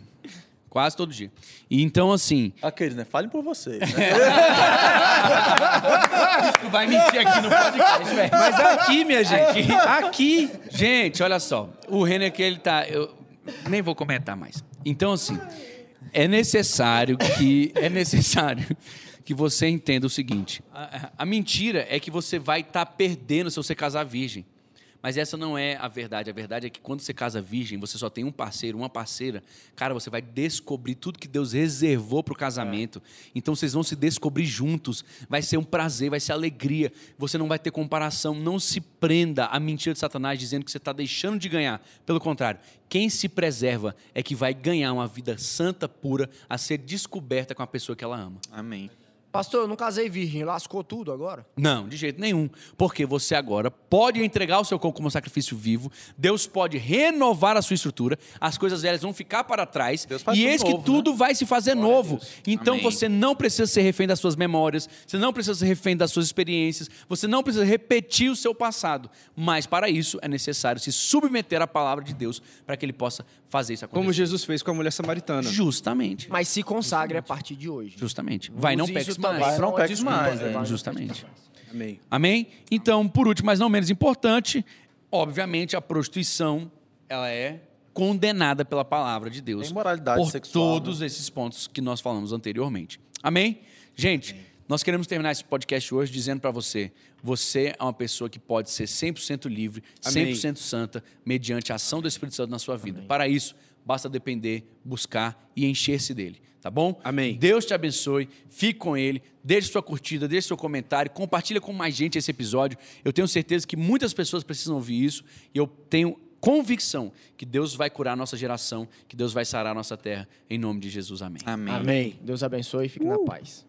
Quase todo dia. E então, assim, Aqueles, né? Falem por vocês. Né? tu vai mentir aqui no podcast, velho. Mas aqui, minha gente, aqui. Gente, olha só. O Renner que ele tá. Eu nem vou comentar mais. Então, assim, é necessário que. É necessário que você entenda o seguinte: a, a mentira é que você vai estar perdendo se você casar virgem. Mas essa não é a verdade. A verdade é que quando você casa virgem, você só tem um parceiro, uma parceira. Cara, você vai descobrir tudo que Deus reservou para o casamento. Então vocês vão se descobrir juntos. Vai ser um prazer, vai ser alegria. Você não vai ter comparação. Não se prenda à mentira de Satanás dizendo que você está deixando de ganhar. Pelo contrário, quem se preserva é que vai ganhar uma vida santa, pura, a ser descoberta com a pessoa que ela ama. Amém. Pastor, eu não casei virgem, lascou tudo agora? Não, de jeito nenhum. Porque você agora pode entregar o seu corpo como sacrifício vivo, Deus pode renovar a sua estrutura, as coisas velhas vão ficar para trás, e eis novo, que tudo vai se fazer novo. Então Amém. você não precisa ser refém das suas memórias, você não precisa ser refém das suas experiências, você não precisa repetir o seu passado. Mas para isso é necessário se submeter à palavra de Deus para que ele possa fazer isso acontecer. Como Jesus fez com a mulher samaritana. Justamente. Mas se consagre a partir de hoje. Justamente. Vai, não Use peques isso mais. não peques mais, né? é. Não Justamente. Amém. Amém? Então, por último, mas não menos importante, obviamente a prostituição ela é condenada pela palavra de Deus. Tem moralidade por sexual, né? todos esses pontos que nós falamos anteriormente. Amém? Gente, nós queremos terminar esse podcast hoje dizendo para você, você é uma pessoa que pode ser 100% livre, Amém. 100% santa, mediante a ação do Espírito Santo na sua vida. Para isso, basta depender, buscar e encher-se dele. Tá bom? Amém. Deus te abençoe, fique com ele, deixe sua curtida, deixe seu comentário, compartilha com mais gente esse episódio. Eu tenho certeza que muitas pessoas precisam ouvir isso e eu tenho convicção que Deus vai curar a nossa geração, que Deus vai sarar a nossa terra, em nome de Jesus. Amém. Amém. Amém. Deus abençoe e fique na paz.